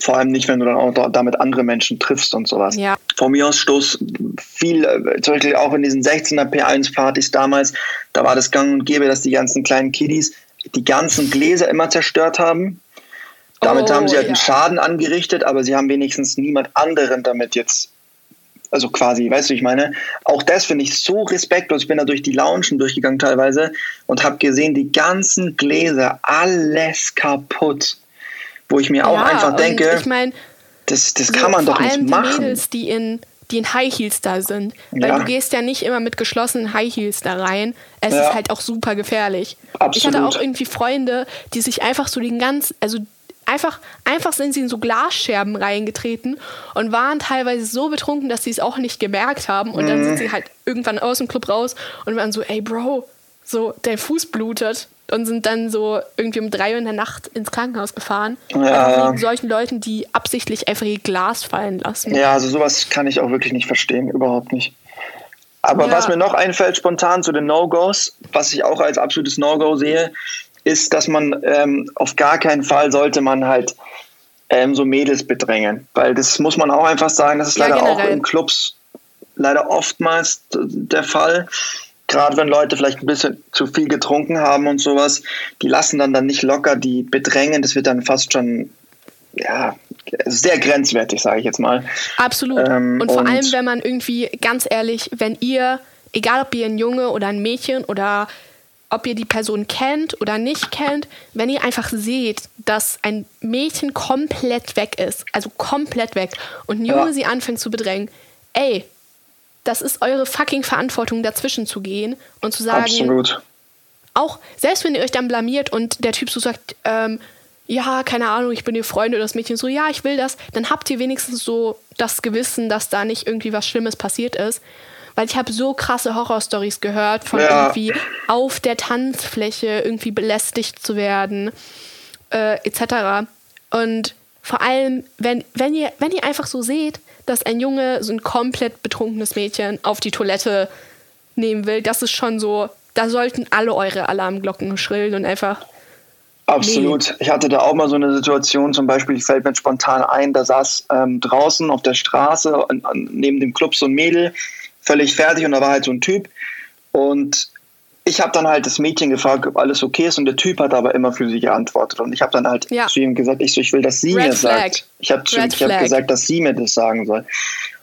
Vor allem nicht, wenn du dann auch damit andere Menschen triffst und sowas. Ja. Von mir aus stoß viel, äh, zum Beispiel auch in diesen 16er P1-Partys damals, da war das gang und gäbe, dass die ganzen kleinen Kiddies die ganzen Gläser immer zerstört haben damit oh, haben sie halt ja. einen Schaden angerichtet, aber sie haben wenigstens niemand anderen damit jetzt, also quasi, weißt du, ich meine, auch das finde ich so respektlos. Ich bin da durch die Loungen durchgegangen teilweise und habe gesehen, die ganzen Gläser, alles kaputt. Wo ich mir ja, auch einfach denke, ich mein, das, das kann man doch nicht machen. Die Mädels, die in die in High Heels da sind. Weil ja. du gehst ja nicht immer mit geschlossenen High Heels da rein. Es ja. ist halt auch super gefährlich. Absolut. Ich hatte auch irgendwie Freunde, die sich einfach so den ganz, also einfach, einfach sind sie in so Glasscherben reingetreten und waren teilweise so betrunken, dass sie es auch nicht gemerkt haben. Und mhm. dann sind sie halt irgendwann aus dem Club raus und waren so, ey Bro, so dein Fuß blutet und sind dann so irgendwie um drei Uhr in der Nacht ins Krankenhaus gefahren. Ja. wegen solchen Leuten, die absichtlich einfach ihr Glas fallen lassen. Ja, also sowas kann ich auch wirklich nicht verstehen, überhaupt nicht. Aber ja. was mir noch einfällt spontan zu den No-Gos, was ich auch als absolutes No-Go sehe, ist, dass man ähm, auf gar keinen Fall sollte man halt ähm, so Mädels bedrängen. Weil das muss man auch einfach sagen, das ist ja, leider generell. auch in Clubs leider oftmals der Fall gerade wenn Leute vielleicht ein bisschen zu viel getrunken haben und sowas, die lassen dann dann nicht locker, die bedrängen, das wird dann fast schon ja, sehr grenzwertig, sage ich jetzt mal. Absolut. Ähm, und vor und allem, wenn man irgendwie, ganz ehrlich, wenn ihr, egal ob ihr ein Junge oder ein Mädchen oder ob ihr die Person kennt oder nicht kennt, wenn ihr einfach seht, dass ein Mädchen komplett weg ist, also komplett weg, und ein Junge ja. sie anfängt zu bedrängen, ey, das ist eure fucking Verantwortung, dazwischen zu gehen und zu sagen. Absolut. Auch, selbst wenn ihr euch dann blamiert und der Typ so sagt, ähm, ja, keine Ahnung, ich bin ihr Freund oder das Mädchen so, ja, ich will das, dann habt ihr wenigstens so das Gewissen, dass da nicht irgendwie was Schlimmes passiert ist. Weil ich habe so krasse Horrorstories gehört von ja. irgendwie auf der Tanzfläche irgendwie belästigt zu werden, äh, etc. Und vor allem, wenn, wenn, ihr, wenn ihr einfach so seht, dass ein Junge so ein komplett betrunkenes Mädchen auf die Toilette nehmen will, das ist schon so, da sollten alle eure Alarmglocken schrillen und einfach. Absolut. Nee. Ich hatte da auch mal so eine Situation, zum Beispiel, fällt mir spontan ein, da saß ähm, draußen auf der Straße an, an, neben dem Club so ein Mädel, völlig fertig und da war halt so ein Typ und ich habe dann halt das Mädchen gefragt, ob alles okay ist und der Typ hat aber immer für sie geantwortet und ich habe dann halt ja. zu ihm gesagt, ich so, ich will, dass sie Red mir Flag. sagt. Ich habe hab gesagt, dass sie mir das sagen soll.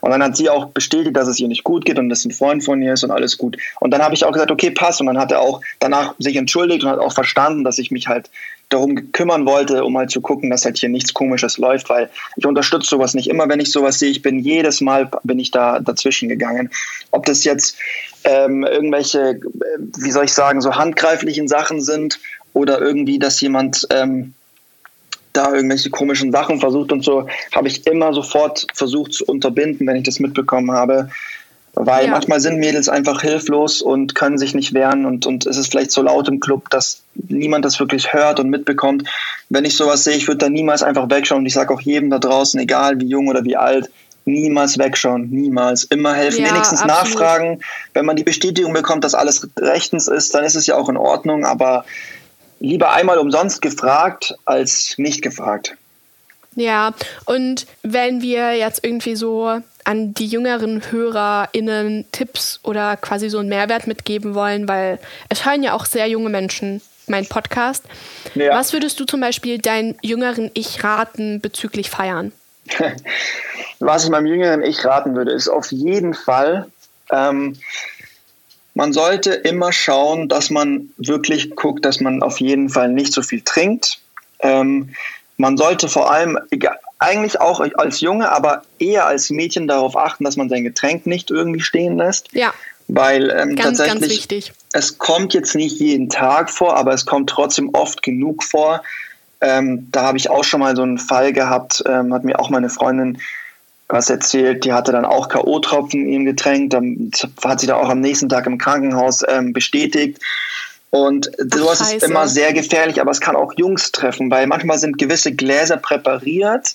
Und dann hat sie auch bestätigt, dass es ihr nicht gut geht und dass ein Freund von ihr ist und alles gut. Und dann habe ich auch gesagt, okay, passt. Und dann hat er auch danach sich entschuldigt und hat auch verstanden, dass ich mich halt darum kümmern wollte, um halt zu gucken, dass halt hier nichts Komisches läuft, weil ich unterstütze sowas nicht immer, wenn ich sowas sehe. Ich bin jedes Mal bin ich da dazwischen gegangen. Ob das jetzt ähm, irgendwelche, äh, wie soll ich sagen, so handgreiflichen Sachen sind oder irgendwie, dass jemand ähm, da irgendwelche komischen Sachen versucht und so, habe ich immer sofort versucht zu unterbinden, wenn ich das mitbekommen habe. Weil ja. manchmal sind Mädels einfach hilflos und können sich nicht wehren und, und es ist vielleicht so laut im Club, dass niemand das wirklich hört und mitbekommt. Wenn ich sowas sehe, ich würde da niemals einfach wegschauen und ich sage auch jedem da draußen, egal wie jung oder wie alt, niemals wegschauen, niemals. Immer helfen, ja, wenigstens absolut. nachfragen. Wenn man die Bestätigung bekommt, dass alles rechtens ist, dann ist es ja auch in Ordnung, aber lieber einmal umsonst gefragt als nicht gefragt. Ja, und wenn wir jetzt irgendwie so an die jüngeren HörerInnen Tipps oder quasi so einen Mehrwert mitgeben wollen, weil es hören ja auch sehr junge Menschen meinen Podcast. Ja. Was würdest du zum Beispiel deinem jüngeren Ich raten bezüglich Feiern? Was ich meinem jüngeren Ich raten würde, ist auf jeden Fall, ähm, man sollte immer schauen, dass man wirklich guckt, dass man auf jeden Fall nicht so viel trinkt. Ähm, man sollte vor allem, eigentlich auch als Junge, aber eher als Mädchen darauf achten, dass man sein Getränk nicht irgendwie stehen lässt. Ja. Weil ähm, ganz, tatsächlich, ganz wichtig. es kommt jetzt nicht jeden Tag vor, aber es kommt trotzdem oft genug vor. Ähm, da habe ich auch schon mal so einen Fall gehabt, ähm, hat mir auch meine Freundin was erzählt, die hatte dann auch K.O.-Tropfen in ihrem Getränk, dann hat sie da auch am nächsten Tag im Krankenhaus ähm, bestätigt. Und sowas Ach, ist immer sehr gefährlich, aber es kann auch Jungs treffen, weil manchmal sind gewisse Gläser präpariert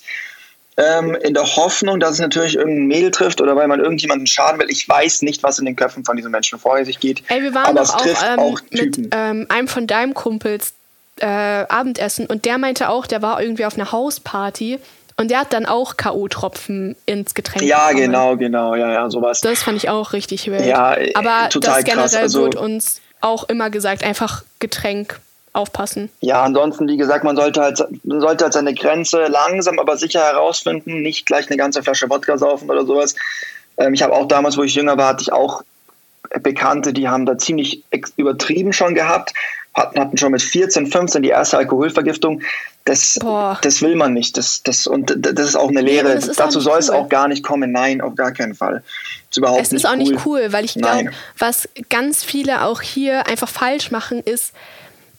ähm, in der Hoffnung, dass es natürlich irgendein Mädel trifft oder weil man irgendjemanden schaden will. Ich weiß nicht, was in den Köpfen von diesen Menschen vor sich geht. Ey, wir waren aber doch auch, ähm, auch mit ähm, einem von deinem Kumpels äh, Abendessen und der meinte auch, der war irgendwie auf einer Hausparty und der hat dann auch K.O.-Tropfen ins Getränk Ja, bekommen. genau, genau, ja, ja, sowas. Das fand ich auch richtig wild. Ja, aber total das generell krass. Also, wird uns auch immer gesagt, einfach Getränk aufpassen. Ja, ansonsten, wie gesagt, man sollte halt, man sollte halt seine Grenze langsam, aber sicher herausfinden, nicht gleich eine ganze Flasche Wodka saufen oder sowas. Ähm, ich habe auch damals, wo ich jünger war, hatte ich auch Bekannte, die haben da ziemlich übertrieben schon gehabt hatten, hatten schon mit 14, 15 die erste Alkoholvergiftung. Das, das will man nicht. Das, das, und das ist auch eine Lehre. Dazu soll cool. es auch gar nicht kommen. Nein, auf gar keinen Fall. Ist überhaupt es ist auch cool. nicht cool, weil ich glaube, was ganz viele auch hier einfach falsch machen, ist,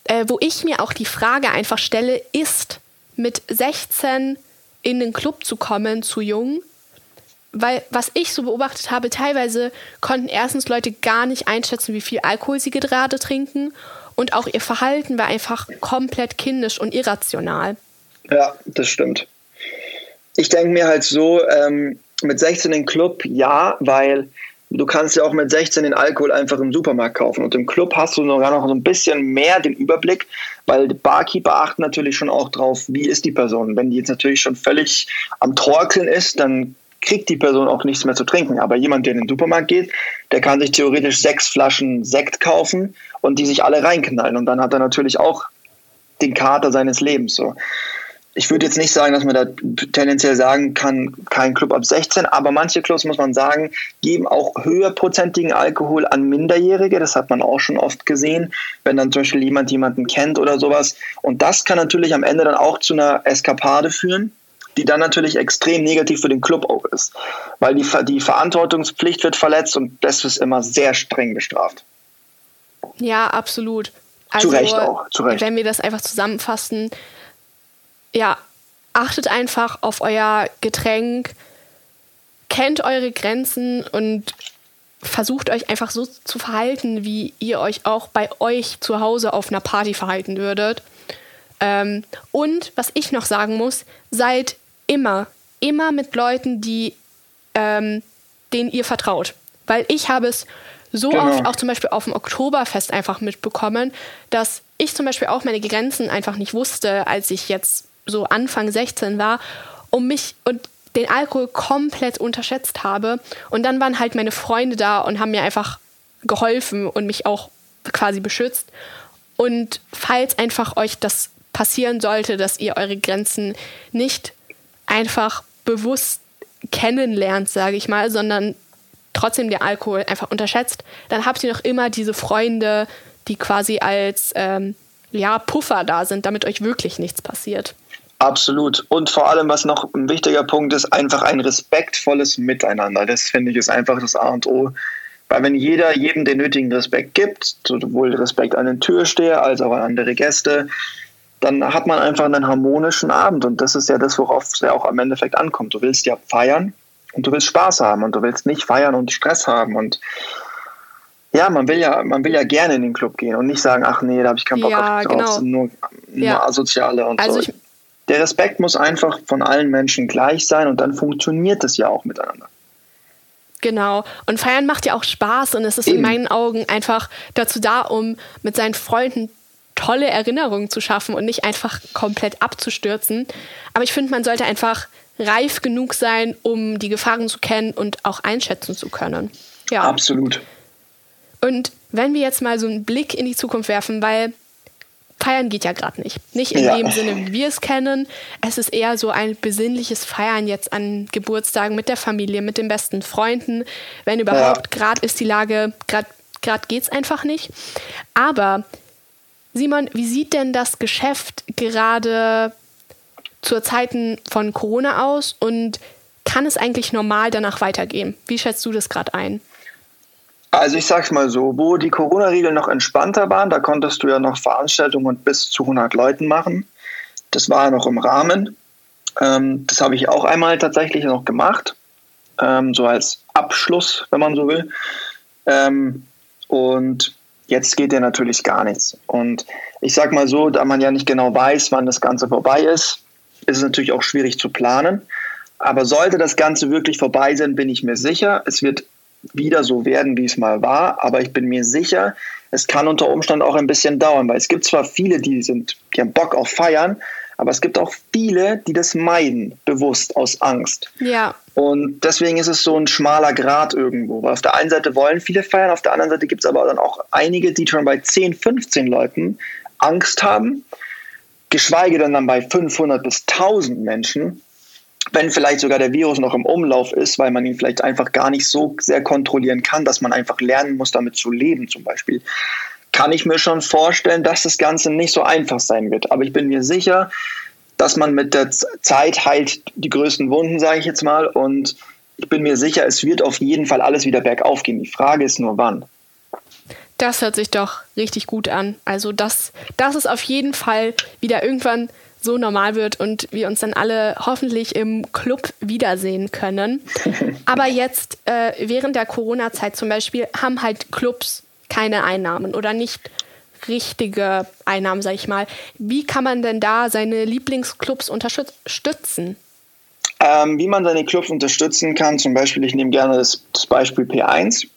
äh, wo ich mir auch die Frage einfach stelle, ist mit 16 in den Club zu kommen, zu jung? Weil was ich so beobachtet habe, teilweise konnten erstens Leute gar nicht einschätzen, wie viel Alkohol sie gerade trinken und auch ihr Verhalten war einfach komplett kindisch und irrational. Ja, das stimmt. Ich denke mir halt so, ähm, mit 16 im Club, ja, weil du kannst ja auch mit 16 den Alkohol einfach im Supermarkt kaufen. Und im Club hast du sogar noch so ein bisschen mehr den Überblick, weil die Barkeeper achten natürlich schon auch drauf, wie ist die Person. Wenn die jetzt natürlich schon völlig am Torkeln ist, dann kriegt die Person auch nichts mehr zu trinken. Aber jemand, der in den Supermarkt geht, der kann sich theoretisch sechs Flaschen Sekt kaufen und die sich alle reinknallen. Und dann hat er natürlich auch den Kater seines Lebens. So. Ich würde jetzt nicht sagen, dass man da tendenziell sagen kann, kein Club ab 16, aber manche Clubs, muss man sagen, geben auch höherprozentigen Alkohol an Minderjährige. Das hat man auch schon oft gesehen, wenn dann zum Beispiel jemand jemanden kennt oder sowas. Und das kann natürlich am Ende dann auch zu einer Eskapade führen die dann natürlich extrem negativ für den Club auch ist. Weil die, die Verantwortungspflicht wird verletzt und das ist immer sehr streng bestraft. Ja, absolut. Also, zu Recht auch, zu Recht. Wenn wir das einfach zusammenfassen, ja, achtet einfach auf euer Getränk, kennt eure Grenzen und versucht euch einfach so zu verhalten, wie ihr euch auch bei euch zu Hause auf einer Party verhalten würdet. Ähm, und was ich noch sagen muss, seid immer, immer mit Leuten, die, ähm, denen ihr vertraut. Weil ich habe es so genau. oft auch zum Beispiel auf dem Oktoberfest einfach mitbekommen, dass ich zum Beispiel auch meine Grenzen einfach nicht wusste, als ich jetzt so Anfang 16 war und mich und den Alkohol komplett unterschätzt habe. Und dann waren halt meine Freunde da und haben mir einfach geholfen und mich auch quasi beschützt. Und falls einfach euch das passieren sollte, dass ihr eure Grenzen nicht einfach bewusst kennenlernt, sage ich mal, sondern trotzdem den Alkohol einfach unterschätzt, dann habt ihr noch immer diese Freunde, die quasi als ähm, ja, Puffer da sind, damit euch wirklich nichts passiert. Absolut. Und vor allem, was noch ein wichtiger Punkt ist, einfach ein respektvolles Miteinander. Das finde ich ist einfach das A und O. Weil wenn jeder jedem den nötigen Respekt gibt, sowohl Respekt an den Türsteher als auch an andere Gäste, dann hat man einfach einen harmonischen Abend. Und das ist ja das, worauf es ja auch am Endeffekt ankommt. Du willst ja feiern und du willst Spaß haben und du willst nicht feiern und Stress haben. Und ja, man will ja, man will ja gerne in den Club gehen und nicht sagen, ach nee, da habe ich keinen Bock ja, auf, genau. nur, nur ja. Asoziale und also so. Der Respekt muss einfach von allen Menschen gleich sein und dann funktioniert es ja auch miteinander. Genau. Und feiern macht ja auch Spaß und es ist Eben. in meinen Augen einfach dazu da, um mit seinen Freunden tolle Erinnerungen zu schaffen und nicht einfach komplett abzustürzen. Aber ich finde, man sollte einfach reif genug sein, um die Gefahren zu kennen und auch einschätzen zu können. Ja. Absolut. Und wenn wir jetzt mal so einen Blick in die Zukunft werfen, weil Feiern geht ja gerade nicht. Nicht in ja. dem Sinne, wie wir es kennen. Es ist eher so ein besinnliches Feiern jetzt an Geburtstagen mit der Familie, mit den besten Freunden. Wenn überhaupt, ja. gerade ist die Lage, gerade geht es einfach nicht. Aber Simon, wie sieht denn das Geschäft gerade zur Zeiten von Corona aus und kann es eigentlich normal danach weitergehen? Wie schätzt du das gerade ein? Also ich sag's mal so, wo die Corona-Regeln noch entspannter waren, da konntest du ja noch Veranstaltungen bis zu 100 Leuten machen. Das war ja noch im Rahmen. Ähm, das habe ich auch einmal tatsächlich noch gemacht, ähm, so als Abschluss, wenn man so will. Ähm, und Jetzt geht ja natürlich gar nichts. Und ich sag mal so, da man ja nicht genau weiß, wann das Ganze vorbei ist, ist es natürlich auch schwierig zu planen. Aber sollte das Ganze wirklich vorbei sein, bin ich mir sicher, es wird wieder so werden, wie es mal war. Aber ich bin mir sicher, es kann unter Umständen auch ein bisschen dauern, weil es gibt zwar viele, die sind, die haben Bock auf Feiern, aber es gibt auch viele, die das meiden, bewusst aus Angst. Ja. Und deswegen ist es so ein schmaler Grad irgendwo. Weil auf der einen Seite wollen viele feiern, auf der anderen Seite gibt es aber dann auch einige, die schon bei 10, 15 Leuten Angst haben, geschweige denn dann bei 500 bis 1000 Menschen, wenn vielleicht sogar der Virus noch im Umlauf ist, weil man ihn vielleicht einfach gar nicht so sehr kontrollieren kann, dass man einfach lernen muss, damit zu leben zum Beispiel kann ich mir schon vorstellen, dass das Ganze nicht so einfach sein wird. Aber ich bin mir sicher, dass man mit der Zeit heilt die größten Wunden, sage ich jetzt mal. Und ich bin mir sicher, es wird auf jeden Fall alles wieder bergauf gehen. Die Frage ist nur, wann. Das hört sich doch richtig gut an. Also, dass, dass es auf jeden Fall wieder irgendwann so normal wird und wir uns dann alle hoffentlich im Club wiedersehen können. Aber jetzt äh, während der Corona-Zeit zum Beispiel haben halt Clubs keine Einnahmen oder nicht richtige Einnahmen, sag ich mal. Wie kann man denn da seine Lieblingsclubs unterstützen? Ähm, wie man seine Clubs unterstützen kann, zum Beispiel, ich nehme gerne das, das Beispiel P1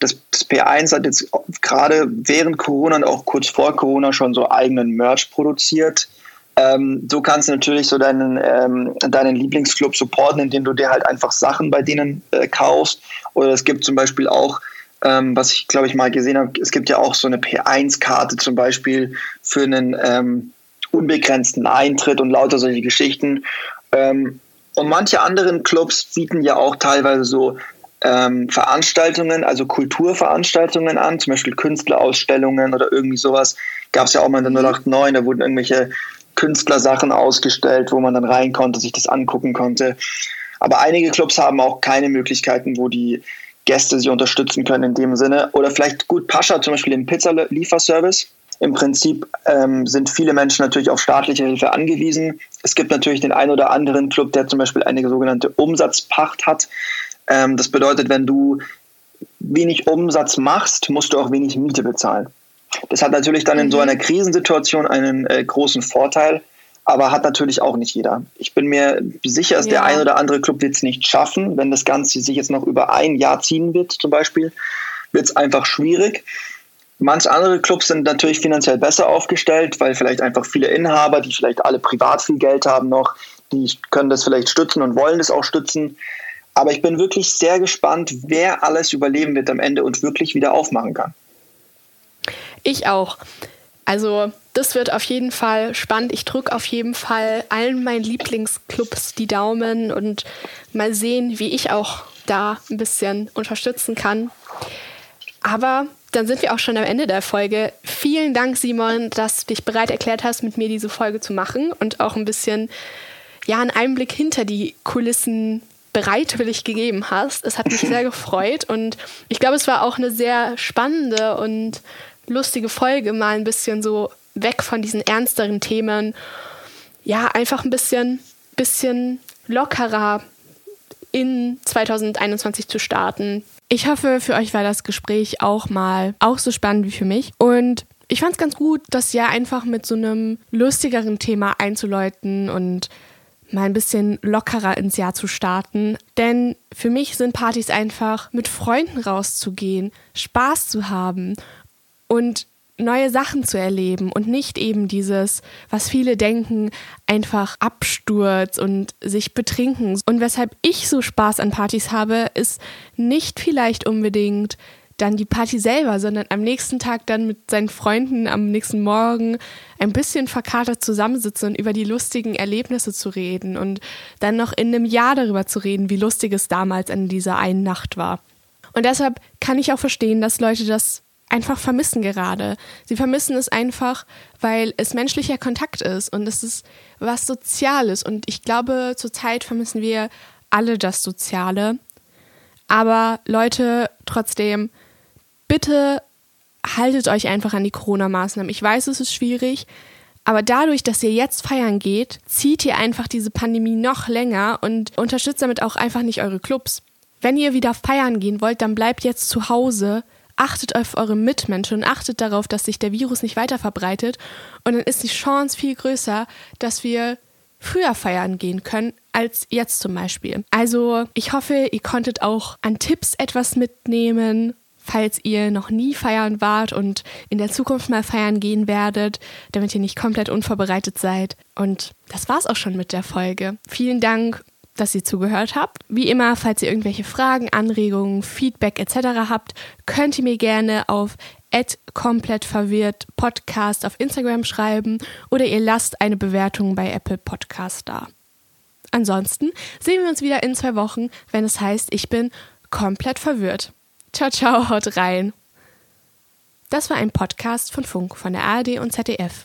das, das P1 hat jetzt gerade während Corona und auch kurz vor Corona schon so eigenen Merch produziert. Ähm, du kannst natürlich so deinen, ähm, deinen Lieblingsclub supporten, indem du dir halt einfach Sachen bei denen äh, kaufst. Oder es gibt zum Beispiel auch, ähm, was ich glaube ich mal gesehen habe, es gibt ja auch so eine P1-Karte zum Beispiel für einen ähm, unbegrenzten Eintritt und lauter solche Geschichten. Ähm, und manche anderen Clubs bieten ja auch teilweise so ähm, Veranstaltungen, also Kulturveranstaltungen an, zum Beispiel Künstlerausstellungen oder irgendwie sowas. Gab es ja auch mal in der 089, da wurden irgendwelche Künstlersachen ausgestellt, wo man dann rein konnte, sich das angucken konnte. Aber einige Clubs haben auch keine Möglichkeiten, wo die Gäste sie unterstützen können in dem Sinne. Oder vielleicht gut Pascha, zum Beispiel im Pizzalieferservice. Im Prinzip ähm, sind viele Menschen natürlich auf staatliche Hilfe angewiesen. Es gibt natürlich den einen oder anderen Club, der zum Beispiel eine sogenannte Umsatzpacht hat. Ähm, das bedeutet, wenn du wenig Umsatz machst, musst du auch wenig Miete bezahlen. Das hat natürlich dann in so mhm. einer Krisensituation einen äh, großen Vorteil, aber hat natürlich auch nicht jeder. Ich bin mir sicher, dass ja. der ein oder andere Club wird es nicht schaffen, wenn das Ganze sich jetzt noch über ein Jahr ziehen wird, zum Beispiel, wird es einfach schwierig. Manch andere Clubs sind natürlich finanziell besser aufgestellt, weil vielleicht einfach viele Inhaber, die vielleicht alle privat viel Geld haben noch, die können das vielleicht stützen und wollen das auch stützen. Aber ich bin wirklich sehr gespannt, wer alles überleben wird am Ende und wirklich wieder aufmachen kann. Ich auch. Also das wird auf jeden Fall spannend. Ich drücke auf jeden Fall allen meinen Lieblingsclubs die Daumen und mal sehen, wie ich auch da ein bisschen unterstützen kann. Aber dann sind wir auch schon am Ende der Folge. Vielen Dank, Simon, dass du dich bereit erklärt hast, mit mir diese Folge zu machen und auch ein bisschen ja, einen Einblick hinter die Kulissen bereitwillig gegeben hast. Es hat mich sehr gefreut und ich glaube, es war auch eine sehr spannende und lustige Folge, mal ein bisschen so weg von diesen ernsteren Themen. Ja, einfach ein bisschen, bisschen lockerer in 2021 zu starten. Ich hoffe, für euch war das Gespräch auch mal auch so spannend wie für mich. Und ich fand es ganz gut, das ja einfach mit so einem lustigeren Thema einzuläuten und mal ein bisschen lockerer ins Jahr zu starten. Denn für mich sind Partys einfach mit Freunden rauszugehen, Spaß zu haben und neue Sachen zu erleben und nicht eben dieses, was viele denken, einfach Absturz und sich betrinken. Und weshalb ich so Spaß an Partys habe, ist nicht vielleicht unbedingt dann die Party selber, sondern am nächsten Tag dann mit seinen Freunden am nächsten Morgen ein bisschen verkatert zusammensitzen und über die lustigen Erlebnisse zu reden und dann noch in einem Jahr darüber zu reden, wie lustig es damals an dieser einen Nacht war. Und deshalb kann ich auch verstehen, dass Leute das einfach vermissen gerade. Sie vermissen es einfach, weil es menschlicher Kontakt ist und es ist was Soziales. Und ich glaube, zurzeit vermissen wir alle das Soziale. Aber Leute, trotzdem, bitte haltet euch einfach an die Corona-Maßnahmen. Ich weiß, es ist schwierig, aber dadurch, dass ihr jetzt feiern geht, zieht ihr einfach diese Pandemie noch länger und unterstützt damit auch einfach nicht eure Clubs. Wenn ihr wieder feiern gehen wollt, dann bleibt jetzt zu Hause, achtet auf eure Mitmenschen und achtet darauf, dass sich der Virus nicht weiter verbreitet. Und dann ist die Chance viel größer, dass wir früher feiern gehen können als jetzt zum Beispiel. Also ich hoffe, ihr konntet auch an Tipps etwas mitnehmen falls ihr noch nie feiern wart und in der Zukunft mal feiern gehen werdet, damit ihr nicht komplett unvorbereitet seid. Und das war's auch schon mit der Folge. Vielen Dank, dass ihr zugehört habt. Wie immer, falls ihr irgendwelche Fragen, Anregungen, Feedback etc. habt, könnt ihr mir gerne auf komplett verwirrt Podcast auf Instagram schreiben oder ihr lasst eine Bewertung bei Apple Podcast da. Ansonsten sehen wir uns wieder in zwei Wochen, wenn es heißt, ich bin komplett verwirrt. Ciao, ciao, haut rein. Das war ein Podcast von Funk von der ARD und ZDF.